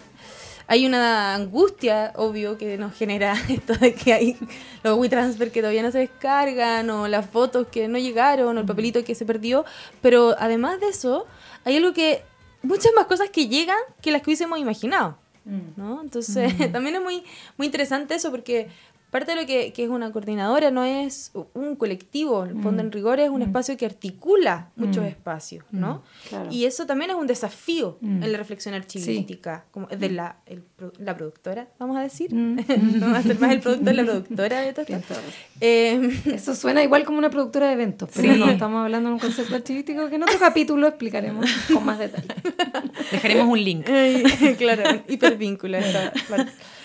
hay una angustia, obvio, que nos genera esto de que hay los WeTransfer que todavía no se descargan, o las fotos que no llegaron, o el papelito que se perdió. Pero además de eso, hay algo que. muchas más cosas que llegan que las que hubiésemos imaginado. Mm. ¿no? Entonces, mm. también es muy, muy interesante eso porque parte de lo que, es una coordinadora no es un colectivo, el fondo mm. en rigor es un mm. espacio que articula muchos mm. espacios, ¿no? Y eso también es un desafío en la reflexión archivística, como de la, la productora, vamos a decir, no va a ser más el productor, la productora de todo esto. Em, eso suena igual como una productora de eventos, pero no, estamos hablando de un concepto archivístico que en otro capítulo explicaremos con más detalle. Dejaremos un link. claro, hipervínculo.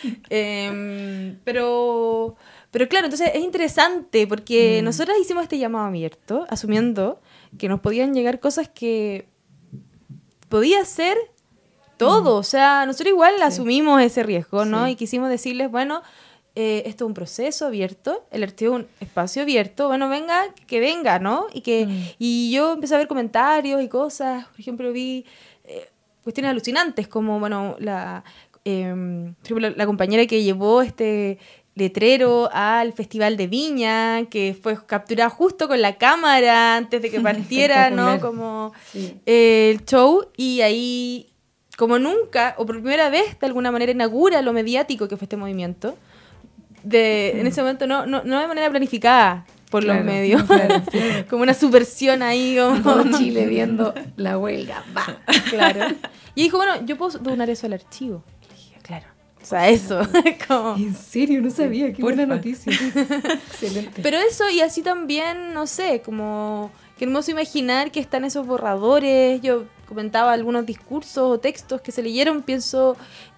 Em, pero, pero claro, entonces es interesante porque mm. nosotros hicimos este llamado abierto, asumiendo que nos podían llegar cosas que podía ser todo. Mm. O sea, nosotros igual asumimos ese riesgo, ¿no? Y quisimos decirles, bueno, eh, esto es un proceso abierto, el archivo es un espacio abierto, bueno, venga, que venga, ¿no? Y, que, mm. y yo empecé a ver comentarios y cosas, por ejemplo, vi eh, cuestiones alucinantes como, bueno, la, Em, la compañera que llevó este letrero al Festival de Viña, que fue capturada justo con la cámara antes de que partiera, ¿no? Como eh, el show, y ahí, como nunca, o por primera vez, de alguna manera inaugura lo mediático que fue este movimiento. De, en ese momento no, no, no de manera planificada, por los medios. como una subversión ahí. Como Chile viendo la huelga. Claro. Y dijo, bueno, yo puedo donar eso al archivo. O sea, eso. En serio, no sabía. Qué buena noticia. Excelente. Pero eso, y así también, no sé, como que hermoso imaginar que están esos borradores. Yo comentaba algunos discursos o textos que se leyeron, pienso.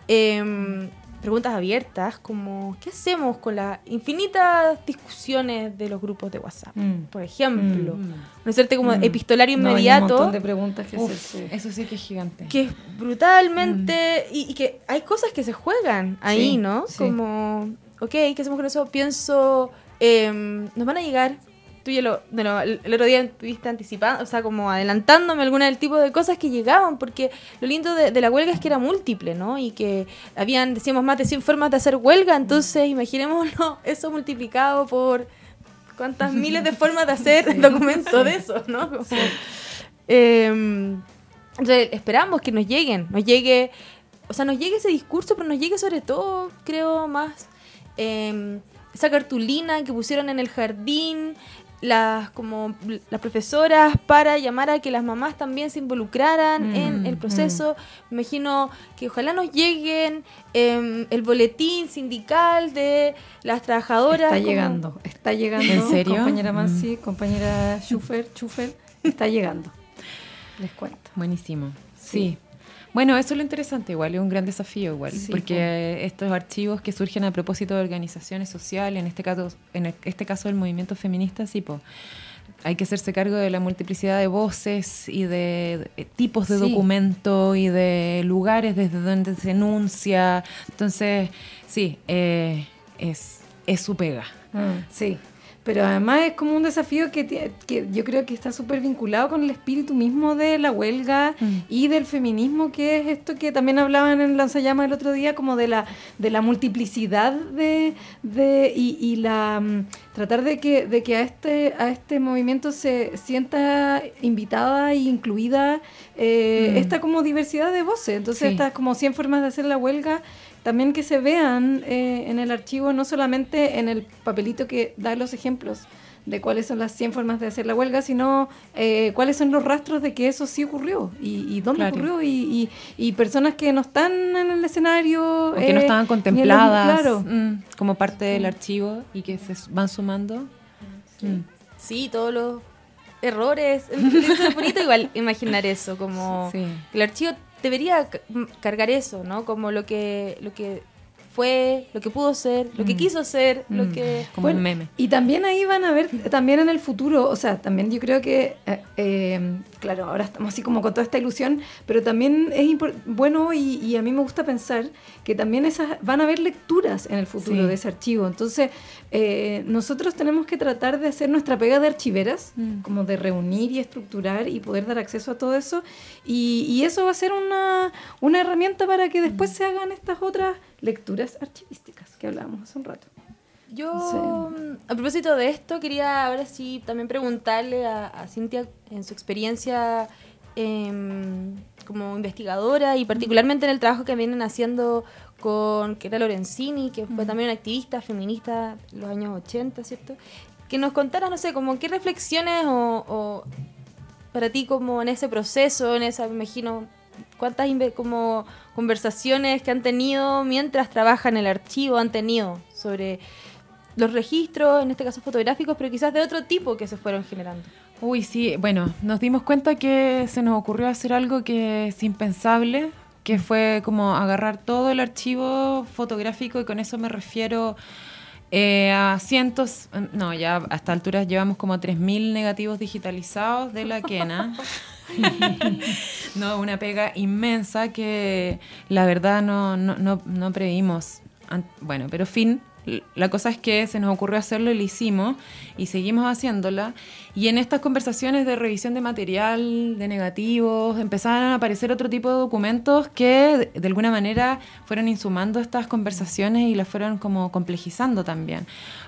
Eh, preguntas abiertas, como ¿qué hacemos con las infinitas discusiones de los grupos de WhatsApp? Mm. Por ejemplo, mm. no hacerte como mm. epistolario inmediato. Hay un montón de preguntas que Eso sí que es gigante. Que es brutalmente. Y, que hay cosas que se juegan ahí, ¿no? Como, ok, ¿qué hacemos con eso? Pienso, em, nos van a llegar tú ya lo, bueno, el, otro día estuviste anticipando, o sea, como adelantándome alguna del tipo de cosas que llegaban, porque lo lindo de, la huelga es que era múltiple, ¿no? Y que habían, decíamos, más de 100 formas de hacer huelga, entonces imaginémoslo, eso multiplicado por cuántas miles de formas de hacer documentos de eso, ¿no? Em, entonces esperamos que nos lleguen, nos llegue, o sea, nos llegue ese discurso, pero nos llegue sobre todo, creo, más... Em, esa cartulina que pusieron en el jardín, las como las profesoras para llamar a que las mamás también se involucraran mm, en el proceso. Me imagino que ojalá nos lleguen em, el boletín sindical de las trabajadoras. Está llegando, está llegando. ¿En serio? Compañera Mansi, mm. compañera Schufer, Schufer, está llegando. Les cuento. Buenísimo. sí. Bueno, eso es lo interesante igual, es un gran desafío igual, Sí, porque estos archivos que surgen a propósito de organizaciones sociales, en este caso, en este caso el movimiento feminista, sí, po, hay que hacerse cargo de la multiplicidad de voces y de, de tipos de Sí. documento y de lugares desde donde se enuncia. Entonces, sí, eh, es, es su pega. Ah, sí, pero además es como un desafío que, que yo creo que está súper vinculado con el espíritu mismo de la huelga Mm. y del feminismo, que es esto que también hablaban en Lanzallamas el otro día, como de la, de la multiplicidad de, de y, y la mm, tratar de que, de que a este, a este movimiento se sienta invitada e incluida eh, Mm. esta como diversidad de voces. Entonces Sí. estas como 100 formas de hacer la huelga también que se vean eh, en el archivo, no solamente en el papelito que da los ejemplos de cuáles son las 100 formas de hacer la huelga, sino eh, cuáles son los rastros de que eso sí ocurrió y, y dónde Claro. ocurrió y, y- y personas que no están en el escenario. O que no eh, estaban en los- contempladas claro. mm, como parte del archivo y que se van sumando. Mm. Sí, todos los errores. Es bonito igual imaginar eso, como Sí. el archivo debería cargar eso, ¿no? Como lo que, lo que fue, lo que pudo ser, lo que Mm. quiso ser, lo Mm. que... Como Bueno, un meme. Y también ahí van a ver, también en el futuro, o sea, también yo creo que, eh, eh, claro, ahora estamos así como con toda esta ilusión, pero también es bueno y, y a mí me gusta pensar que también esas van a haber lecturas en el futuro Sí. de ese archivo. Entonces, eh, nosotros tenemos que tratar de hacer nuestra pega de archiveras, Mm. como de reunir y estructurar y poder dar acceso a todo eso. Y, y eso va a ser una, una herramienta para que después se hagan estas otras lecturas archivísticas que hablábamos hace un rato. Yo, mm, a propósito de esto, quería ahora sí también preguntarle a, a Cintia en su experiencia em, como investigadora y particularmente en el trabajo que vienen haciendo con Kera Lorenzini, que fue también una activista feminista en los años 80, ¿cierto? Que nos contara, no sé, como qué reflexiones o, o para ti como en ese proceso, en esa, me imagino, cuántas como conversaciones que han tenido mientras trabajan en el archivo han tenido sobre los registros, en este caso fotográficos, pero quizás de otro tipo que se fueron generando. Uy, sí, bueno, nos dimos cuenta que se nos ocurrió hacer algo que es impensable, que fue como agarrar todo el archivo fotográfico y con eso me refiero eh, a cientos, no, ya a esta altura llevamos como 3.000 negativos digitalizados de la Kena. no, una pega inmensa que la verdad no, no, no, no previmos. Bueno, pero fin, la cosa es que se nos ocurrió hacerlo y lo hicimos y seguimos haciéndola. Y en estas conversaciones de revisión de material, de negativos, empezaron a aparecer otro tipo de documentos que de, alguna manera fueron insumando estas conversaciones y las fueron como complejizando también.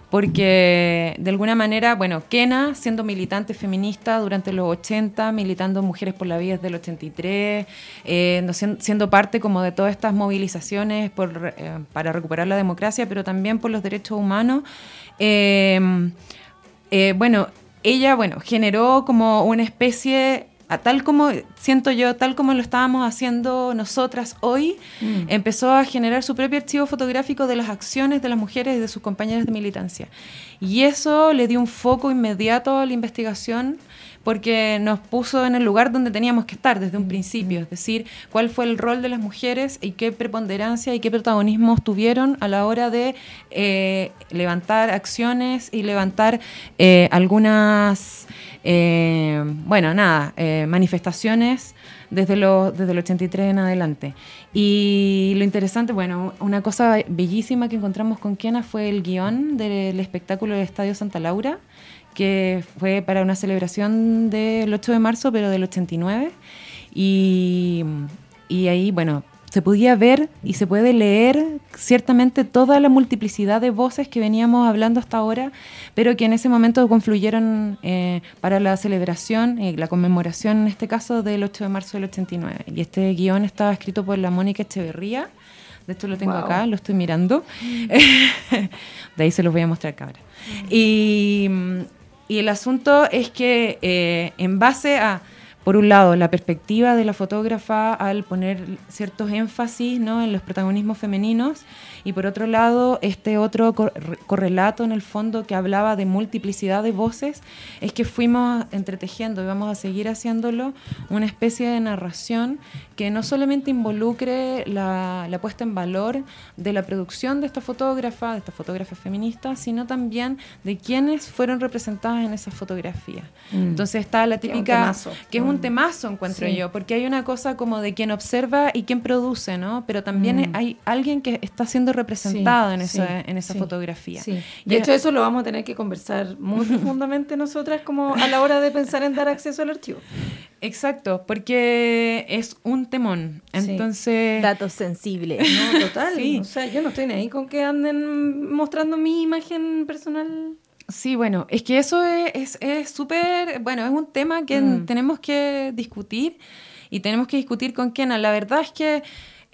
Porque de alguna manera, bueno, Kena, siendo militante feminista durante los 80, militando Mujeres por la Vida desde el 83, eh, siendo parte como de todas estas movilizaciones por, eh, para recuperar la democracia, pero también por los derechos humanos, eh, eh, bueno, ella, bueno, generó como una especie, a tal como, siento yo, tal como lo estábamos haciendo nosotras hoy, empezó a generar su propio archivo fotográfico de las acciones de las mujeres y de sus compañeras de militancia. Y eso le dio un foco inmediato a la investigación porque nos puso en el lugar donde teníamos que estar desde un principio, es decir, cuál fue el rol de las mujeres y qué preponderancia y qué protagonismo tuvieron a la hora de eh, levantar acciones y levantar eh, algunas, eh, bueno, nada, manifestaciones desde, lo, desde el 83 en adelante. Y lo interesante, bueno, una cosa bellísima que encontramos con Kiana fue el guion del espectáculo del Estadio Santa Laura, que fue para una celebración del 8 de marzo, pero del 89. Y, y ahí, bueno, se podía ver y se puede leer ciertamente toda la multiplicidad de voces que veníamos hablando hasta ahora, pero que en ese momento confluyeron eh, para la celebración, eh, la conmemoración en este caso del 8 de marzo del 89. Y este guion estaba escrito por la Mónica Echeverría, de hecho lo tengo Wow. acá, lo estoy mirando, de ahí se los voy a mostrar cabra. Y, y el asunto es que eh, en base a, por un lado, la perspectiva de la fotógrafa al poner ciertos énfasis ¿no? en los protagonismos femeninos, y por otro lado, este otro cor- correlato en el fondo que hablaba de multiplicidad de voces, es que fuimos entretejiendo y vamos a seguir haciéndolo una especie de narración que no solamente involucre la, la, puesta en valor de la producción de esta fotógrafa, de esta fotógrafa feminista, sino también de quienes fueron representadas en esa fotografía. Mm. Entonces está la típica, que es un temazo, encuentro yo, porque hay una cosa como de quien observa y quien produce, ¿no? Pero también mm. hay alguien que está siendo representado en, esa, en esa fotografía. De hecho, eso lo vamos a tener que conversar muy profundamente nosotras como a la hora de pensar en dar acceso al archivo. Exacto, porque es un temón. Entonces. Datos sensibles. No, total. O sea, yo no estoy ni ahí con que anden mostrando mi imagen personal. Sí, bueno, es que eso es súper. bueno, es un tema que mm. tenemos que discutir y tenemos que discutir con quién. La verdad es que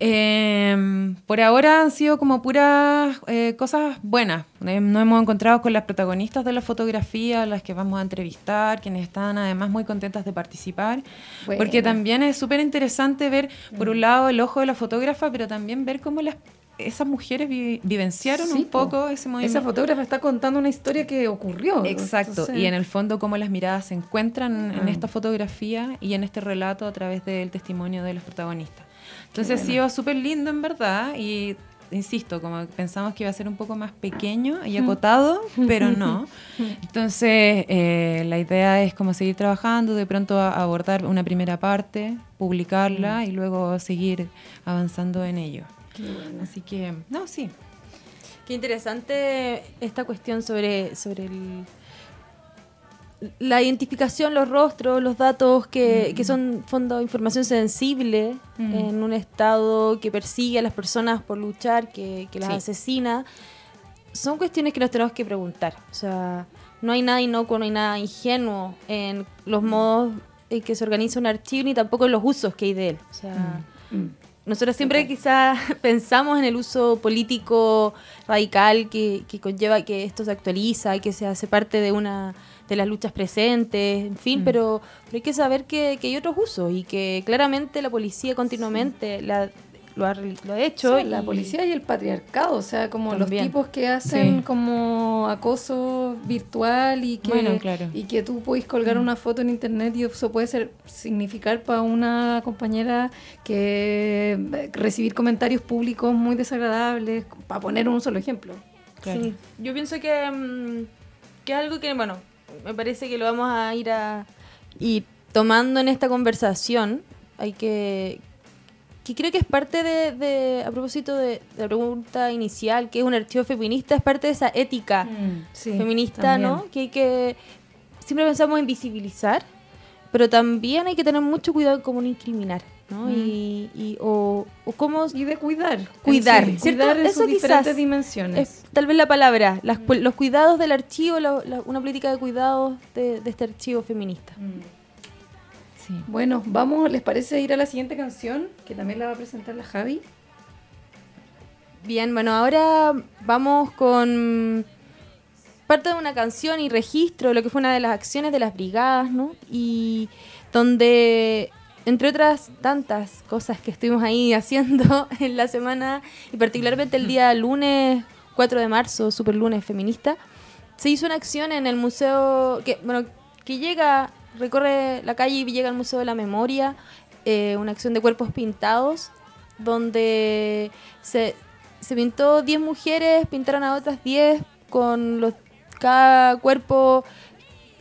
eh, por ahora han sido como puras eh, cosas buenas. Eh, nos hemos encontrado con las protagonistas de la fotografía, las que vamos a entrevistar, quienes están además muy contentas de participar. Porque también es súper interesante ver, por un mm. lado, el ojo de la fotógrafa, pero también ver cómo las esas mujeres vivenciaron un poco ese movimiento. Esa fotógrafa está contando una historia que ocurrió. Exacto, y en el fondo cómo las miradas se encuentran en ah. esta fotografía y en este relato a través del testimonio de los protagonistas. Entonces ha sido súper lindo en verdad y insisto, como pensamos que iba a ser un poco más pequeño y acotado, pero no. Entonces, eh, la idea es como seguir trabajando, de pronto abordar una primera parte, publicarla mm. y luego seguir avanzando en ello. Así que, no, sí. Qué interesante esta cuestión sobre, sobre el la identificación, los rostros, los datos que, que son fondo de información sensible en un Estado que persigue a las personas por luchar, que, las asesina, son cuestiones que nos tenemos que preguntar. O sea, no hay nada inocuo, no hay nada ingenuo en los modos en que se organiza un archivo ni tampoco en los usos que hay de él. O sea, nosotros siempre quizás pensamos en el uso político radical que, que conlleva que esto se actualiza que se hace parte de una de las luchas presentes, en fin, mm. pero, hay que saber que, hay otros usos y que claramente la policía continuamente la, lo, ha, lo ha hecho. la policía y el patriarcado, o sea, como los tipos que hacen como acoso virtual y que, y que tú puedes colgar mm. una foto en internet y eso puede ser significar para una compañera que eh, recibir comentarios públicos muy desagradables, para poner un solo ejemplo. Sí. Yo pienso que, mm, que algo que, bueno, me parece que lo vamos a ir a ir tomando en esta conversación. Hay que que creo que es parte de, a propósito de, la pregunta inicial, que es un archivo feminista, es parte de esa ética mm, feminista, ¿no? Que hay que, siempre pensamos en visibilizar, pero también hay que tener mucho cuidado en cómo no incriminar. ¿No? Mm. Y, y, o, cómo... Y de cuidar. Cuidar, Cuidar en sus diferentes dimensiones. tal vez la palabra, mm. los cuidados del archivo, una política de cuidados de, este archivo feminista. Mm. Sí. Bueno, vamos, ¿les parece ir a la siguiente canción? Que también la va a presentar la Javi. Bien, bueno, ahora vamos con parte de una canción y registro de lo que fue una de las acciones de las brigadas, ¿no? Y donde entre otras tantas cosas que estuvimos ahí haciendo en la semana, y particularmente el día lunes 4 de marzo, super lunes feminista, se hizo una acción en el museo que, bueno, que llega, recorre la calle y llega al Museo de la Memoria, eh, una acción de cuerpos pintados, donde se, se pintó 10 mujeres, pintaron a otras 10 con los, cada cuerpo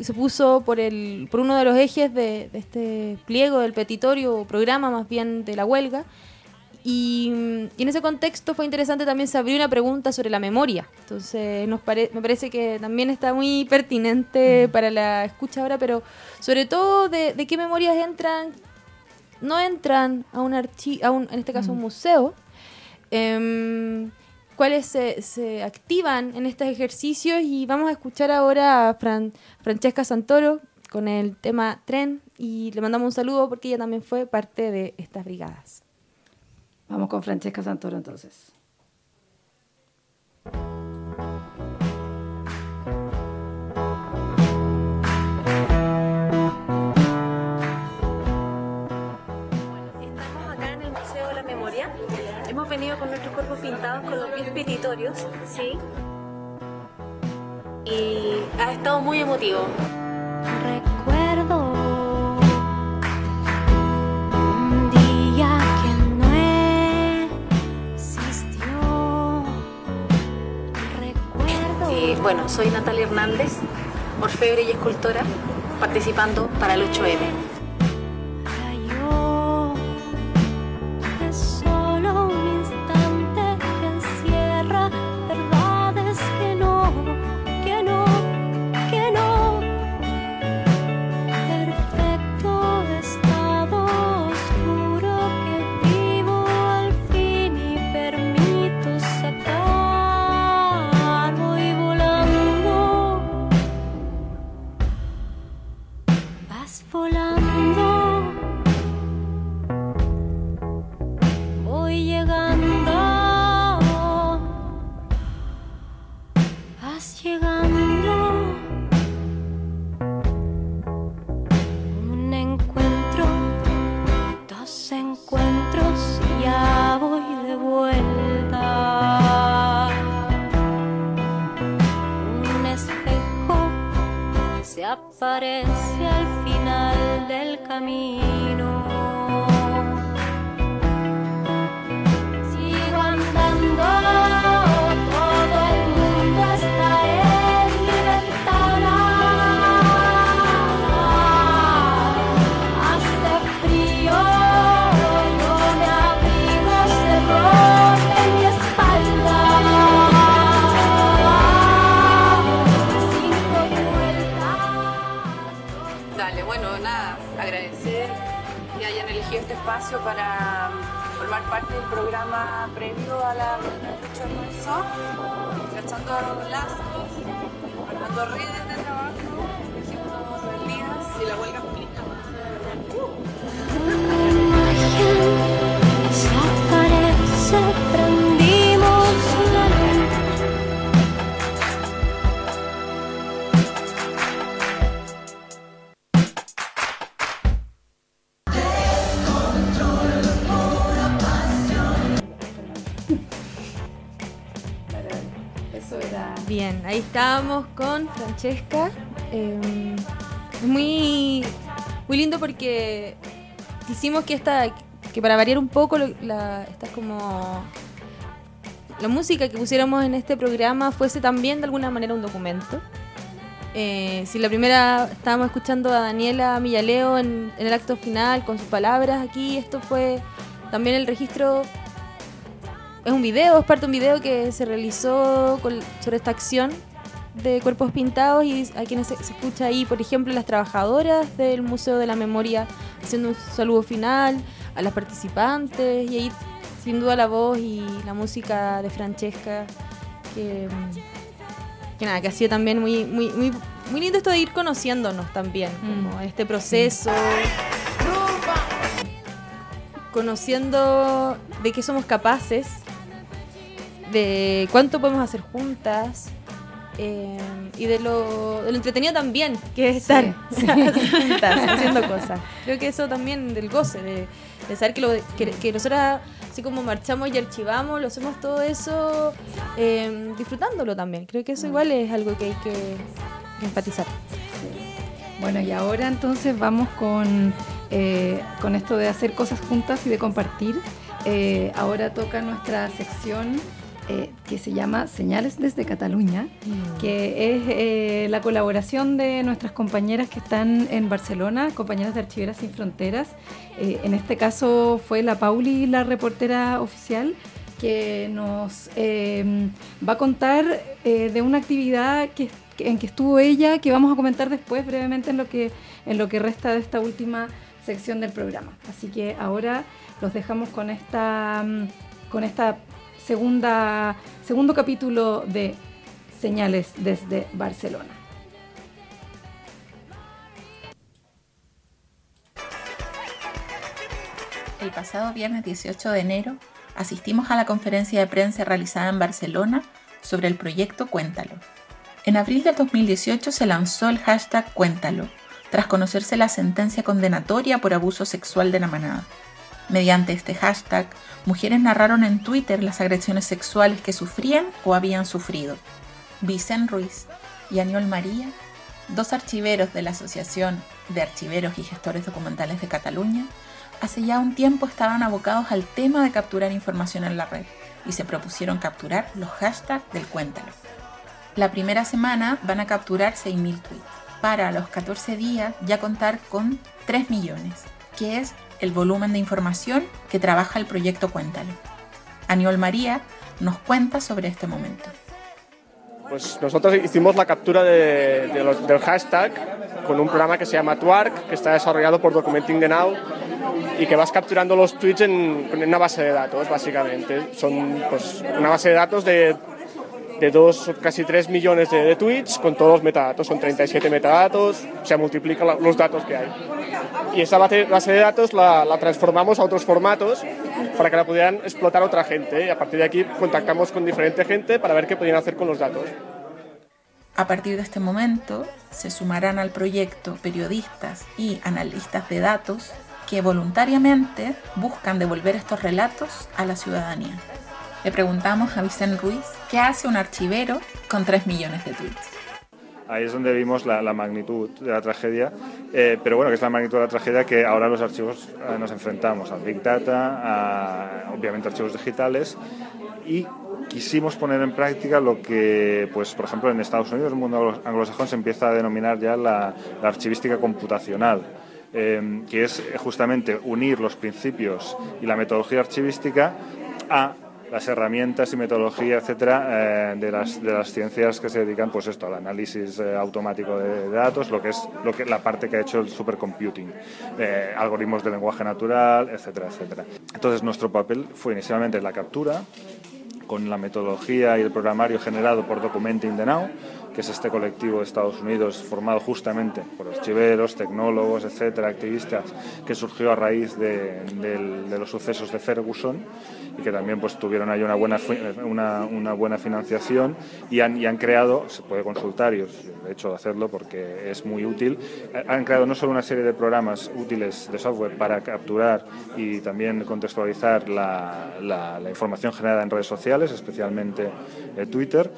se puso por, el, por uno de los ejes de, este pliego del petitorio, o programa más bien de la huelga. Y, en ese contexto fue interesante también se abrió una pregunta sobre la memoria. Entonces nos me parece que también está muy pertinente para la escucha ahora, pero sobre todo de, qué memorias entran, no entran a un archivo, en este caso un museo. Em, cuáles se, activan en estos ejercicios y vamos a escuchar ahora a Francesca Santoro con el tema tren y le mandamos un saludo porque ella también fue parte de estas brigadas. Vamos con Francesca Santoro entonces. repetitorios, sí. Y ha estado muy emotivo. Recuerdo un día que no existió. Recuerdo. Y bueno, soy Natalia Hernández, orfebre y escultora, participando para el 8M. Ahí estábamos con Francesca. Eh, es muy, muy lindo porque quisimos que esta, que para variar un poco, la, esta como la música que pusiéramos en este programa fuese también de alguna manera un documento. Eh, si la primera estábamos escuchando a Daniela Millaleo en el acto final con sus palabras aquí, esto fue también el registro es un video, es parte de un video que se realizó con- sobre esta acción de cuerpos pintados y a quienes se, se escucha ahí, por ejemplo, las trabajadoras del Museo de la Memoria haciendo un saludo final, a las participantes y ahí sin duda la voz y la música de Francesca que, mm, que nada, que ha sido también muy, muy, muy, muy lindo esto de ir conociéndonos también, como este proceso. Conociendo de qué somos capaces, de cuánto podemos hacer juntas eh, y de lo, de lo entretenido también que es estar juntas haciendo cosas. Creo que eso también del goce, de, de saber que, lo, que, que nosotras así como marchamos y archivamos, lo hacemos todo eso eh, disfrutándolo también. Creo que eso igual es algo que hay que, que enfatizar. Bueno, y ahora entonces vamos con, eh, con esto de hacer cosas juntas y de compartir. Eh, ahora toca nuestra sección eh, que se llama Señales desde Cataluña, que es eh, la colaboración de nuestras compañeras que están en Barcelona, compañeras de Archiveras Sin Fronteras. Eh, en este caso fue la Pauli, la reportera oficial, que nos eh, va a contar eh, de una actividad que, en que estuvo ella, que vamos a comentar después brevemente en lo que, en lo que resta de esta última sección del programa. Así que ahora los dejamos con esta, mm, con esta segunda, segundo capítulo de Señales desde Barcelona. El pasado viernes 18 de enero asistimos a la conferencia de prensa realizada en Barcelona sobre el proyecto Cuéntalo. En abril de 2018 se lanzó el hashtag Cuéntalo, tras conocerse la sentencia condenatoria por abuso sexual de la manada. Mediante este hashtag, mujeres narraron en Twitter las agresiones sexuales que sufrían o habían sufrido. Vicen Ruiz y Aniol María, dos archiveros de la Asociación de Archiveros y Gestores Documentales de Cataluña, hace ya un tiempo estaban abocados al tema de capturar información en la red y se propusieron capturar los hashtags del Cuéntalo. La primera semana van a capturar 6.000 tweets, para los 14 días ya contar con 3 millones, que es el volumen de información que trabaja el proyecto Cuéntalo. Aniol María nos cuenta sobre este momento. Pues nosotros hicimos la captura de- de los- del hashtag con un programa que se llama Twark, que está desarrollado por Documenting the Now y que vas capturando los tweets en, en una base de datos, básicamente. Son pues, una base de datos de, de dos, casi 3 millones de, de tweets con todos los metadatos. Son 37 metadatos, se multiplican la- los datos que hay. Y esa base, base de datos la, la transformamos a otros formatos para que la pudieran explotar otra gente. Y a partir de aquí contactamos con diferente gente para ver qué podían hacer con los datos. A partir de este momento se sumarán al proyecto periodistas y analistas de datos que voluntariamente buscan devolver estos relatos a la ciudadanía. Le preguntamos a Vicente Ruiz qué hace un archivero con 3 millones de tweets. Ahí es donde vimos la, magnitud de la tragedia, eh, pero bueno, que es la magnitud de la tragedia que ahora los archivos eh, nos enfrentamos, al Big Data, a, obviamente archivos digitales, y quisimos poner en práctica lo que, pues, por ejemplo, en Estados Unidos, el mundo anglo- anglosajón, se empieza a denominar ya la, archivística computacional, eh, que es justamente unir los principios y la metodología archivística a las herramientas y metodología, etcétera, eh, de, las, de las ciencias que se dedican, pues esto, al análisis eh, automático de, datos, lo que es lo que, la parte que ha hecho el supercomputing, eh, algoritmos de lenguaje natural, etcétera, etcétera. Entonces, nuestro papel fue inicialmente la captura, con la metodología y el programario generado por Documenting the Now, que es este colectivo de Estados Unidos formado justamente por archiveros, tecnólogos, etcétera, activistas, que surgió a raíz de, los sucesos de Ferguson y que también pues tuvieron ahí una buena fi- una, buena financiación y han, y han creado se puede consultar y os de hecho hacerlo porque es muy útil eh, han creado no solo una serie de programas útiles de software para capturar y también contextualizar la, la- la información generada en redes sociales especialmente eh, Twitter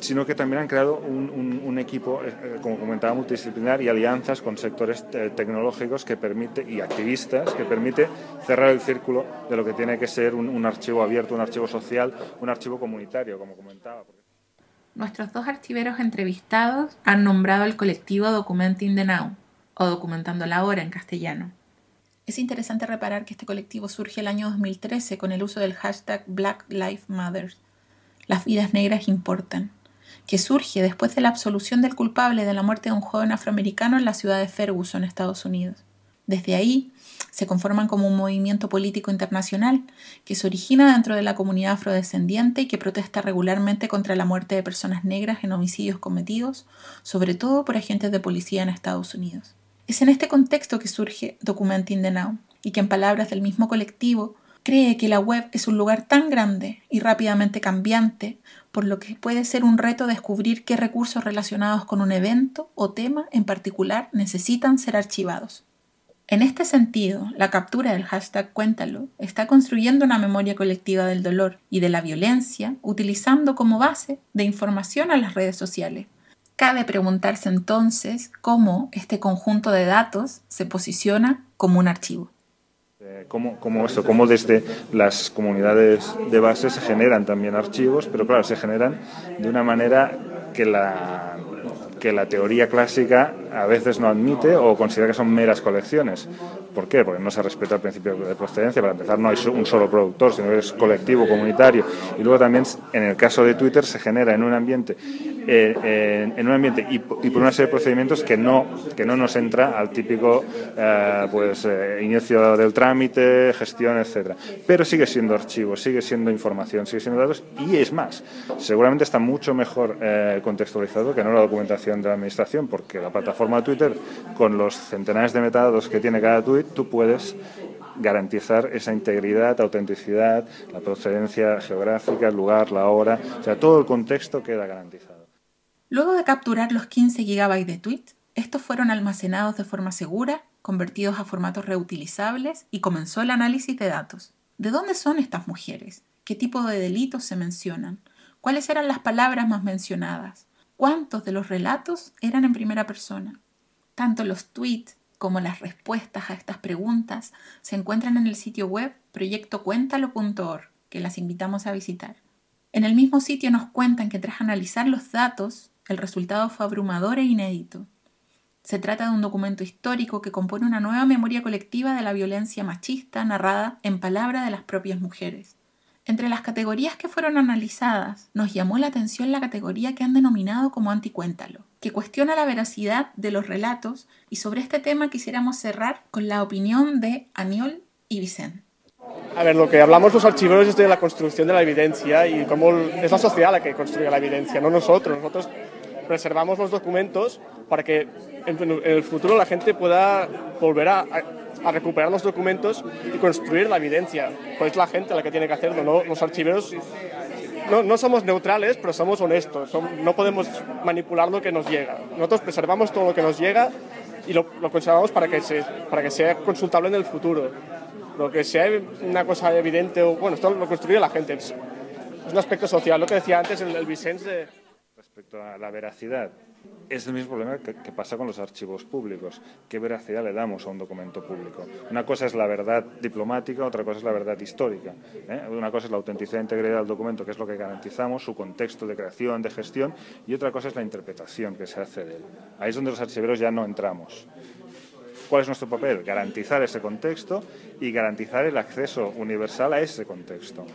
sino que también han creado un, un- un equipo, eh, eh, como comentaba, multidisciplinar y alianzas con sectores eh, tecnológicos que permite, y activistas que permite cerrar el círculo de lo que tiene que ser un, un archivo abierto, un archivo social, un archivo comunitario, como comentaba. Nuestros dos archiveros entrevistados han nombrado el colectivo Documenting the Now, o Documentando la Hora en castellano. Es interesante reparar que este colectivo surge el año 2013 con el uso del hashtag Black Lives Matter. Las vidas negras importan, que surge después de la absolución del culpable de la muerte de un joven afroamericano en la ciudad de Ferguson, Estados Unidos. Desde ahí se conforman como un movimiento político internacional que se origina dentro de la comunidad afrodescendiente y que protesta regularmente contra la muerte de personas negras en homicidios cometidos, sobre todo por agentes de policía en Estados Unidos. Es en este contexto que surge Documenting the Now y que en palabras del mismo colectivo cree que la web es un lugar tan grande y rápidamente cambiante, por lo que puede ser un reto descubrir qué recursos relacionados con un evento o tema en particular necesitan ser archivados. En este sentido, la captura del hashtag Cuéntalo está construyendo una memoria colectiva del dolor y de la violencia, utilizando como base de información a las redes sociales. Cabe preguntarse entonces cómo este conjunto de datos se posiciona como un archivo. Eh, cómo, cómo eso, cómo desde las comunidades de base se generan también archivos, pero claro, se generan de una manera que la, que la teoría clásica a veces no admite o considera que son meras colecciones. ¿Por qué? Porque no se respeta el principio de procedencia. Para empezar, no hay un solo productor, sino que es colectivo, comunitario. Y luego también, en el caso de Twitter, se genera en un ambiente, eh, en un ambiente y, y por una serie de procedimientos que no, que no nos entra al típico eh, pues, eh, inicio del trámite, gestión, etcétera. Pero sigue siendo archivo, sigue siendo información, sigue siendo datos y es más, seguramente está mucho mejor eh, contextualizado que no la documentación de la administración, porque la plataforma de Twitter, con los centenares de metadatos que tiene cada tweet, tú puedes garantizar esa integridad, autenticidad, la procedencia geográfica, el lugar, la hora, o sea, todo el contexto queda garantizado. Luego de capturar los 15 GB de tweets, estos fueron almacenados de forma segura, convertidos a formatos reutilizables y comenzó el análisis de datos. ¿De dónde son estas mujeres? ¿Qué tipo de delitos se mencionan? ¿Cuáles eran las palabras más mencionadas? ¿Cuántos de los relatos eran en primera persona? Tanto los tweets como las respuestas a estas preguntas se encuentran en el sitio web proyectocuéntalo.org, que las invitamos a visitar. En el mismo sitio nos cuentan que tras analizar los datos, el resultado fue abrumador e inédito. Se trata de un documento histórico que compone una nueva memoria colectiva de la violencia machista narrada en palabra de las propias mujeres. Entre las categorías que fueron analizadas, nos llamó la atención la categoría que han denominado como anticuéntalo, que cuestiona la veracidad de los relatos y sobre este tema quisiéramos cerrar con la opinión de Aniol y Vicente. A ver, lo que hablamos los archiveros es de la construcción de la evidencia y cómo es la sociedad la que construye la evidencia, no nosotros. Nosotros preservamos los documentos para que en el futuro la gente pueda volver a, a recuperar los documentos y construir la evidencia. Pues es la gente la que tiene que hacerlo, no los archiveros. No, no somos neutrales, pero somos honestos. No podemos manipular lo que nos llega. Nosotros preservamos todo lo que nos llega y lo, lo conservamos para que, se, para que sea consultable en el futuro. Lo que sea una cosa evidente, o, bueno, esto lo construye la gente. Es, es un aspecto social. Lo que decía antes el, el Vicens de... Respecto a la veracidad, es el mismo problema que, pasa con los archivos públicos. ¿Qué veracidad le damos a un documento público? Una cosa es la verdad diplomática, otra cosa es la verdad histórica. ¿eh? Una cosa es la autenticidad e integridad del documento, que es lo que garantizamos, su contexto de creación, de gestión, y otra cosa es la interpretación que se hace de él. Ahí es donde los archiveros ya no entramos. ¿Cuál es nuestro papel? Garantizar ese contexto y garantizar el acceso universal a ese contexto.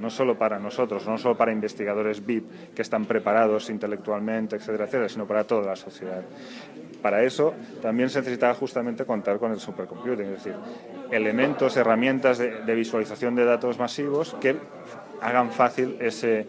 No solo para nosotros, no solo para investigadores VIP que están preparados intelectualmente, etcétera, etcétera, sino para toda la sociedad. Para eso también se necesitaba justamente contar con el supercomputing, es decir, elementos, herramientas de, visualización de datos masivos que hagan fácil ese,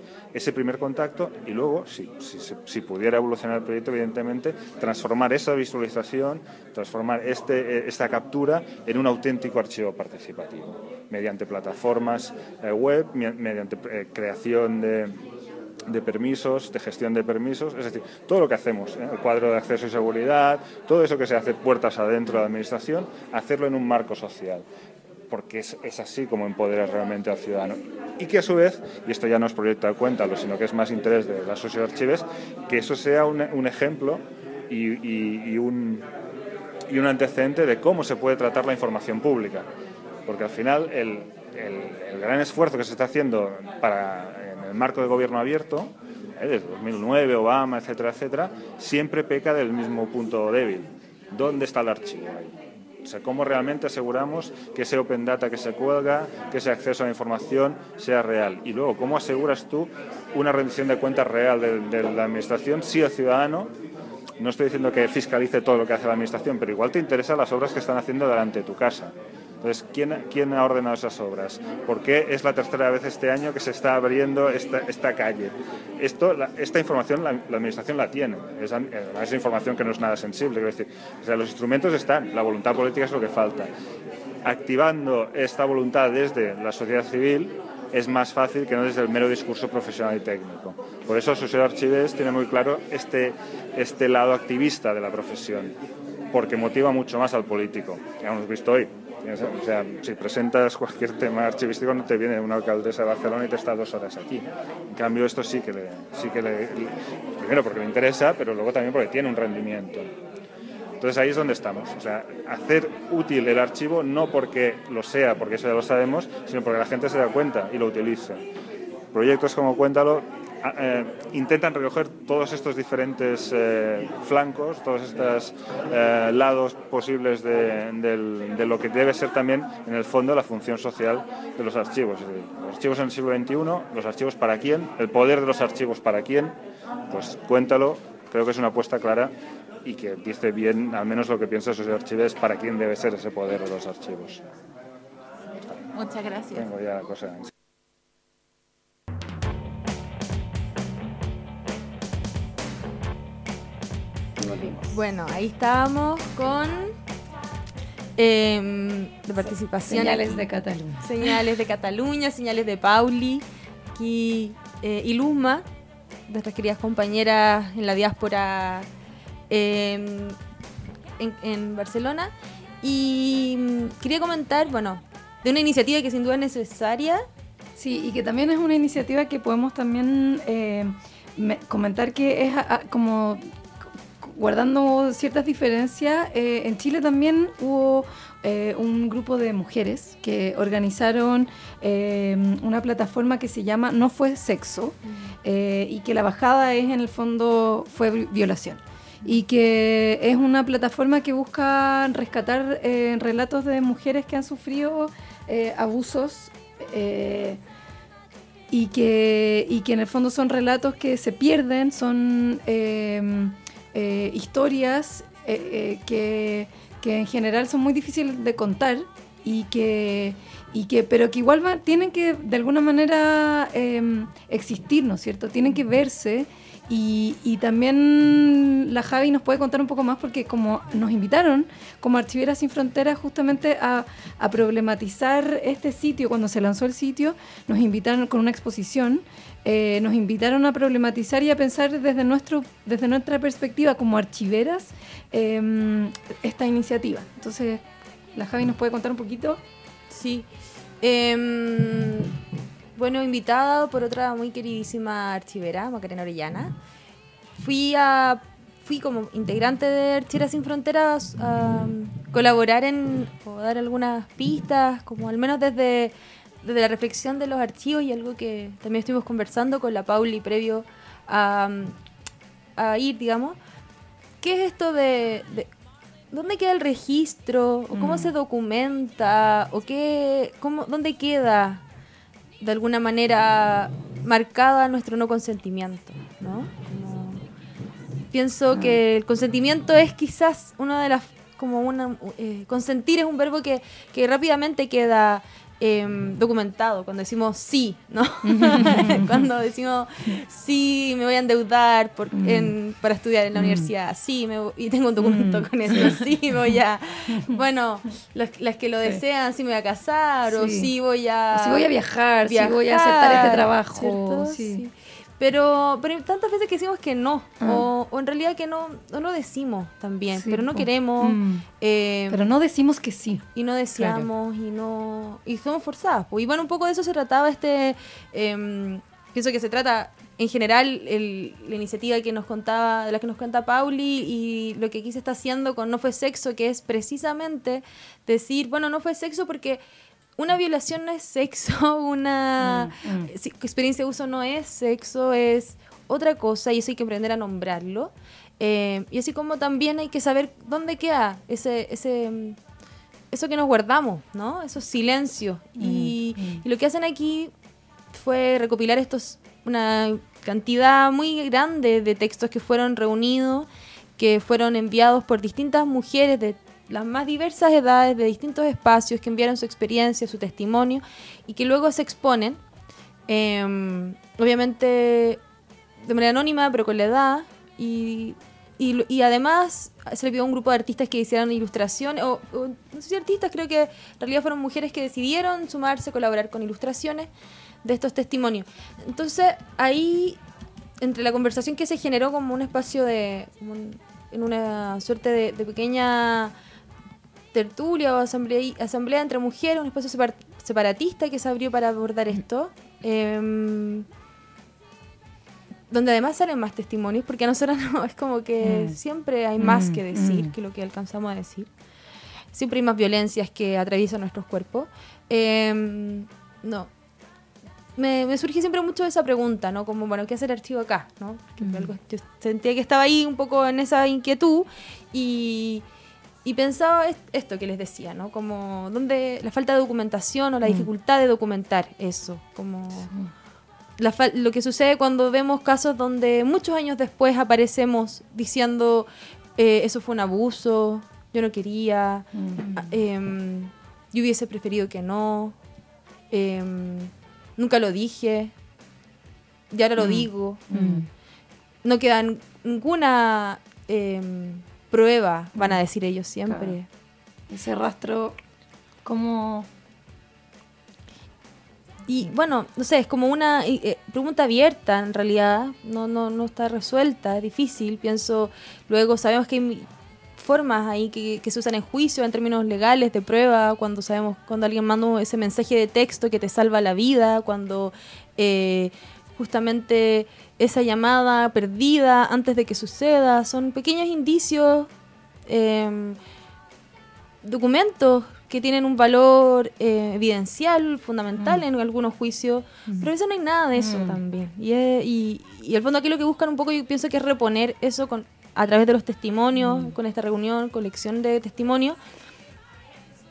primer contacto y luego, si pudiera evolucionar el proyecto, evidentemente, transformar esa visualización, transformar este, eh, esta captura en un auténtico archivo participativo, mediante plataformas eh, web, mediante eh, creación de, permisos, de gestión de permisos, es decir, todo lo que hacemos, ¿eh? el cuadro de acceso y seguridad, todo eso que se hace puertas adentro de la Administración, hacerlo en un marco social porque es, así como empoderas realmente al ciudadano. Y que a su vez, y esto ya no es proyecto de cuéntalo, sino que es más interés de la sociedad archives, que eso sea un, ejemplo y un antecedente de cómo se puede tratar la información pública. Porque al final el, el- gran esfuerzo que se está haciendo para, en el marco de gobierno abierto, ¿eh? desde 2009, Obama, etcétera, etcétera, siempre peca del mismo punto débil. ¿Dónde está el archivo ahí? O sea, cómo realmente aseguramos que ese open data que se cuelga, que ese acceso a la información sea real. Y luego, ¿cómo aseguras tú una rendición de cuentas real de, de la Administración si el ciudadano, no estoy diciendo que fiscalice todo lo que hace la Administración, pero igual te interesan las obras que están haciendo delante de tu casa? Entonces, ¿quién, ¿quién ha ordenado esas obras? ¿Por qué es la tercera vez este año que se está abriendo esta, esta calle? Esto, esta información la, la Administración la tiene. Es, es información que no es nada sensible. quiero decir, o sea, los instrumentos están, la voluntad política es lo que falta. Activando esta voluntad desde la sociedad civil es más fácil que no desde el mero discurso profesional y técnico. Por eso Sociedad Archives tiene muy claro este, este lado activista de la profesión, porque motiva mucho más al político. Ya hemos visto hoy. O sea, si presentas cualquier tema archivístico no te viene una alcaldesa de Barcelona y te está dos horas aquí. En cambio, esto sí que le, sí que le, primero porque le interesa, pero luego también porque tiene un rendimiento. Entonces ahí es donde estamos. O sea, hacer útil el archivo no porque lo sea, porque eso ya lo sabemos, sino porque la gente se da cuenta y lo utiliza. Proyectos como Cuéntalo eh, intentan recoger todos estos diferentes eh, flancos, todos estos eh, lados posibles de, lo que debe ser también, en el fondo, la función social de los archivos. Decir, los archivos en el siglo XXI, los archivos para quién, el poder de los archivos para quién, pues Cuéntalo, creo que es una apuesta clara y que dice bien, al menos lo que piensa Sociedad Archives, para quién debe ser ese poder de los archivos. Muchas gracias. Tengo ya la cosa. En- Bueno, ahí estábamos con em, de participación. Señales de Cataluña. Señales de Cataluña, señales de Pauli, aquí, eh, y Luzma, nuestras queridas compañeras en la diáspora em, en, en Barcelona. Y mm, quería comentar, bueno, de una iniciativa que sin duda es necesaria. Sí, y que también es una iniciativa que podemos también eh, me- comentar que es a- a- como guardando ciertas diferencias, eh, en Chile también hubo eh, un grupo de mujeres que organizaron eh, una plataforma que se llama No fue sexo eh, y que la bajada es en el fondo fue vi- violación. Y que es una plataforma que busca rescatar eh, relatos de mujeres que han sufrido eh, abusos eh, y que, y que en el fondo son relatos que se pierden, son eh, historias eh, eh, que, que en general son muy difíciles de contar y que, y que pero que igual van- tienen que de alguna manera eh, existir, ¿no es cierto? Tienen que verse y, y también la Javi nos puede contar un poco más porque como nos invitaron como Archiveras Sin Fronteras justamente a, a problematizar este sitio, cuando se lanzó el sitio, nos invitaron con una exposición, eh, nos invitaron a problematizar y a pensar desde, nuestro, desde nuestra perspectiva como archiveras eh, esta iniciativa. Entonces, la Javi nos puede contar un poquito. Sí. Em, bueno, invitada por otra muy queridísima archivera, Macarena Orellana. Fui a fui como integrante de Archiveras Sin Fronteras a colaborar en o dar algunas pistas, como al menos desde, desde la reflexión de los archivos y algo que también estuvimos conversando con la Pauli previo a, a ir, digamos. ¿Qué es esto de, de- dónde queda el registro o cómo Mm. se documenta o qué cómo dónde queda de alguna manera marcada nuestro no consentimiento, ¿no? Como- pienso que el consentimiento es quizás una de las como una eh, consentir es un verbo que, que rápidamente queda em, documentado cuando decimos sí, ¿no? cuando decimos sí, me voy a endeudar por- en- para estudiar en la universidad, sí, me y tengo un documento con eso, sí, voy a, bueno, los- las que lo desean, sí me voy a casar, o Sí. voy a... O si voy a viajar, si voy a aceptar este trabajo. Sí. Pero, pero tantas veces que decimos que no, Ah. o, o en realidad que no, no lo decimos también, Sí, pero no po. queremos, Mm. eh, Pero no decimos que sí. y no deseamos, y no y somos forzadas. po. Y bueno, un poco de eso se trataba este, em, pienso que se trata en general el- la iniciativa que nos contaba, de la que nos cuenta Pauli y lo que aquí se está haciendo con No fue sexo, que es precisamente decir, bueno, no fue sexo porque una violación no es sexo, una Mm, sí, experiencia de uso no es sexo, es otra cosa y eso hay que aprender a nombrarlo. Eh, y así como también hay que saber dónde queda ese, ese, mm, eso que nos guardamos, ¿no? Esos silencios. Y, y lo que hacen aquí fue recopilar estos, una cantidad muy grande de textos que fueron reunidos, que fueron enviados por distintas mujeres de las más diversas edades, de distintos espacios, que enviaron su experiencia, su testimonio, y que luego se exponen, eh, obviamente de manera anónima, pero con la edad, y, y, además se le pidió a un grupo de artistas que hicieran ilustraciones, o, no sé si artistas, creo que en realidad fueron mujeres que decidieron sumarse, colaborar con ilustraciones de estos testimonios. Entonces ahí, entre la conversación que se generó como un espacio de, en una suerte de pequeña tertulia o asamblea, asamblea entre mujeres, un espacio separ- separatista que se abrió para abordar esto. em, donde además salen más testimonios, porque a nosotros no, es como que Mm. siempre hay más Mm, que decir mm. que lo que alcanzamos a decir. Siempre hay más violencias que atraviesan nuestros cuerpos. Em, no. Me, me surge siempre mucho esa pregunta, ¿no? Como, bueno, ¿qué hace el archivo acá? ¿no? Mm. algo- yo sentía que estaba ahí un poco en esa inquietud y, y pensaba est- esto que les decía, ¿no? Como dónde la falta de documentación o la Mm. dificultad de documentar eso, como la lo que sucede cuando vemos casos donde muchos años después aparecemos diciendo eh, eso fue un abuso, yo no quería, Mm. em, yo hubiese preferido que no, em, nunca lo dije, y ahora lo Mm. digo. Mm. No queda ninguna em, prueba, van a decir ellos siempre. Ese rastro, como... Y bueno, no sé, es como una eh, eh, pregunta abierta en realidad, no, no, no está resuelta, es difícil, pienso, luego sabemos que hay formas ahí que, que se usan en juicio en términos legales de prueba, cuando sabemos, cuando alguien manda ese mensaje de texto que te salva la vida, cuando eh, justamente esa llamada perdida antes de que suceda. Son pequeños indicios, eh, documentos que tienen un valor eh, evidencial, fundamental en algunos juicios, pero a veces no hay nada de eso también. Y, es- y, y al fondo aquí lo que buscan un poco yo pienso que es reponer eso con, a través de los testimonios, con esta reunión, colección de testimonios,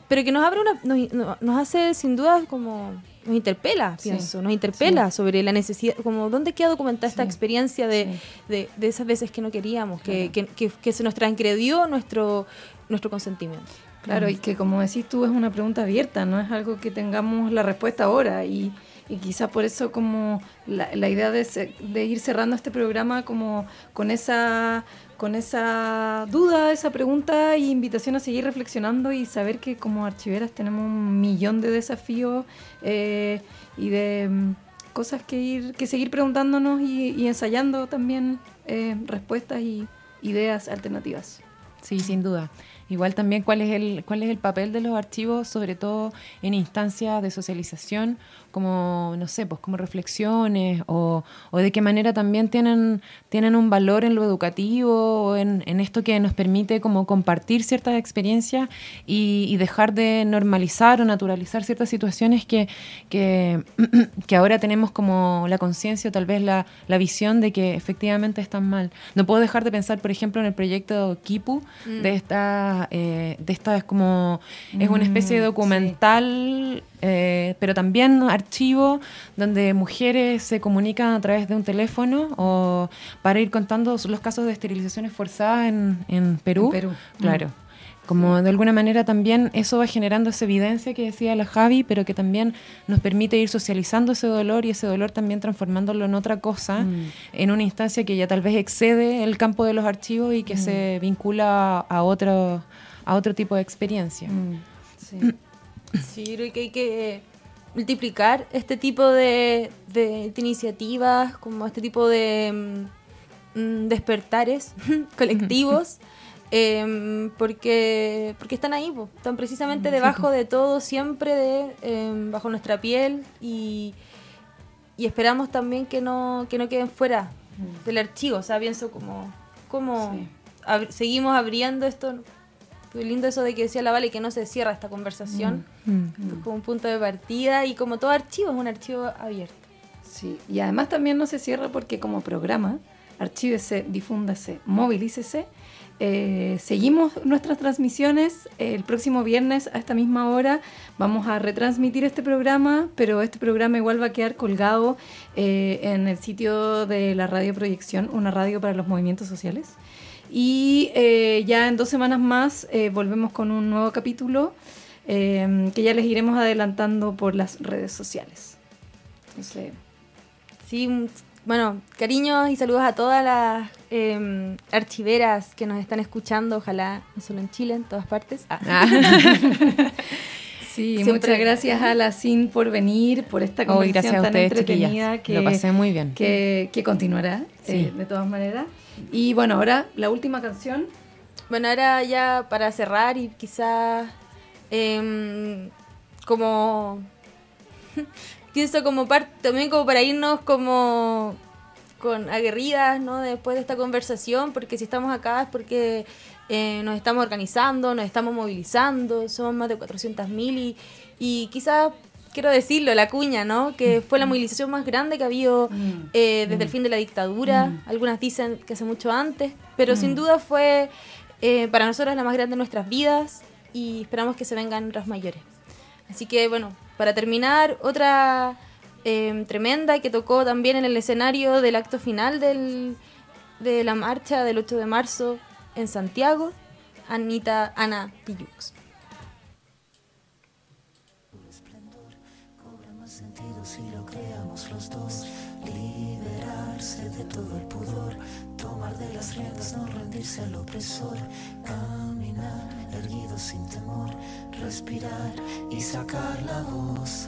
pero que nos abre una, nos, no- nos hace sin duda como nos interpela, Sí, pienso, nos interpela sobre la necesidad, como dónde queda documentada esta experiencia de, de, de esas veces que no queríamos, que, que, que- que se nos transgredió nuestro, nuestro consentimiento. Claro, y que como decís tú es una pregunta abierta, no es algo que tengamos la respuesta ahora y, y quizás por eso como la, idea de, de ir cerrando este programa como con esa con esa duda, esa pregunta y invitación a seguir reflexionando y saber que como archiveras tenemos un millón de desafíos eh, y de mm, cosas que ir que seguir preguntándonos y, y ensayando también eh, respuestas y ideas alternativas. Sí, sin duda. Igual también cuál es el cuál es el papel de los archivos, sobre todo en instancias de socialización, como no sé, pues como reflexiones o, o de qué manera también tienen tienen un valor en lo educativo o en, en esto que nos permite como compartir ciertas experiencias y, y dejar de normalizar o naturalizar ciertas situaciones que que, que ahora tenemos como la conciencia o tal vez la, la visión de que efectivamente están mal. No puedo dejar de pensar, por ejemplo, en el proyecto Kipu, Mm. de esta, eh, de esta es como, es una especie de Mm, documental, eh, pero también archivo, donde mujeres se comunican a través de un teléfono o para ir contando los casos de esterilizaciones forzadas en, en Perú. En Perú. Claro. Mm. Como de alguna manera también eso va generando esa evidencia que decía la Javi, pero que también nos permite ir socializando ese dolor y ese dolor también transformándolo en otra cosa, Mm. en una instancia que ya tal vez excede el campo de los archivos y que se vincula a otro, a otro tipo de experiencia. Mm, sí. Sí, creo que hay que multiplicar este tipo de, de- de iniciativas, como este tipo de mm, mm, despertares colectivos, em, porque, porque están ahí, po, están precisamente debajo de todo, siempre de, em, bajo nuestra piel y, y esperamos también que no, que no queden fuera del archivo, o sea, pienso como, como Sí. ab- seguimos abriendo esto. Lindo eso de que decía la Vale que no se cierra esta conversación Mm. como un punto de partida y como todo archivo es un archivo abierto. Sí, y además también no se cierra porque como programa, archívese, difúndase, movilícese. eh, seguimos nuestras transmisiones. El próximo viernes a esta misma hora vamos a retransmitir este programa, pero este programa igual va a quedar colgado eh, en el sitio de la Radio Proyección, una radio para los movimientos sociales. Y eh, ya en dos semanas más eh, volvemos con un nuevo capítulo eh, que ya les iremos adelantando por las redes sociales. Entonces, Sí, mm, bueno, cariños y saludos a todas las eh, archiveras que nos están escuchando, ojalá no solo en Chile, en todas partes. Ah. Sí, Siempre- muchas gracias a la CIN por venir, por esta conversación tan ustedes, entretenida chiquillas. Lo pasé muy bien. que, que continuará Sí. eh, de todas maneras. Y bueno, ahora la última canción. Bueno, ahora ya para cerrar y quizás em, como pienso como parte también como para irnos como con aguerridas, ¿no? Después de esta conversación, porque si estamos acá es porque eh, nos estamos organizando, nos estamos movilizando, somos más de 400.000 y, y quizás quiero decirlo, la cuña, ¿no? Que fue la movilización más grande que ha habido eh, desde el fin de la dictadura. Algunas dicen que hace mucho antes, pero sin duda fue eh, para nosotros la más grande de nuestras vidas y esperamos que se vengan otras mayores. Así que bueno, para terminar, otra eh, tremenda que tocó también en el escenario del acto final del, de la marcha del 8 de marzo en Santiago, Anita Ana sentido si lo creamos los dos. Liberarse de todo el pudor, tomar de las riendas, no rendirse al opresor. Caminar erguido sin temor, respirar y sacar la voz.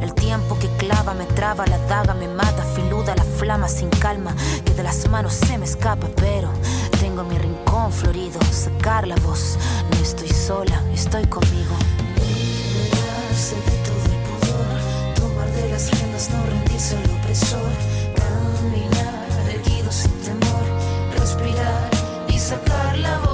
El tiempo que clava me traba, la daga me mata, filuda la flama sin calma, que de las manos se me escapa, pero tengo mi rincón florido, sacar la voz. No estoy sola, estoy conmigo. Liberarse de todo el pudor, tomar de las riendas, no rendirse al opresor, caminar erguido sin temor, respirar y sacar la voz.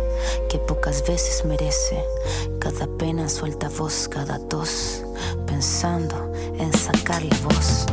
que pocas veces merece. Cada pena suelta voz, cada tos, pensando en sacar la voz.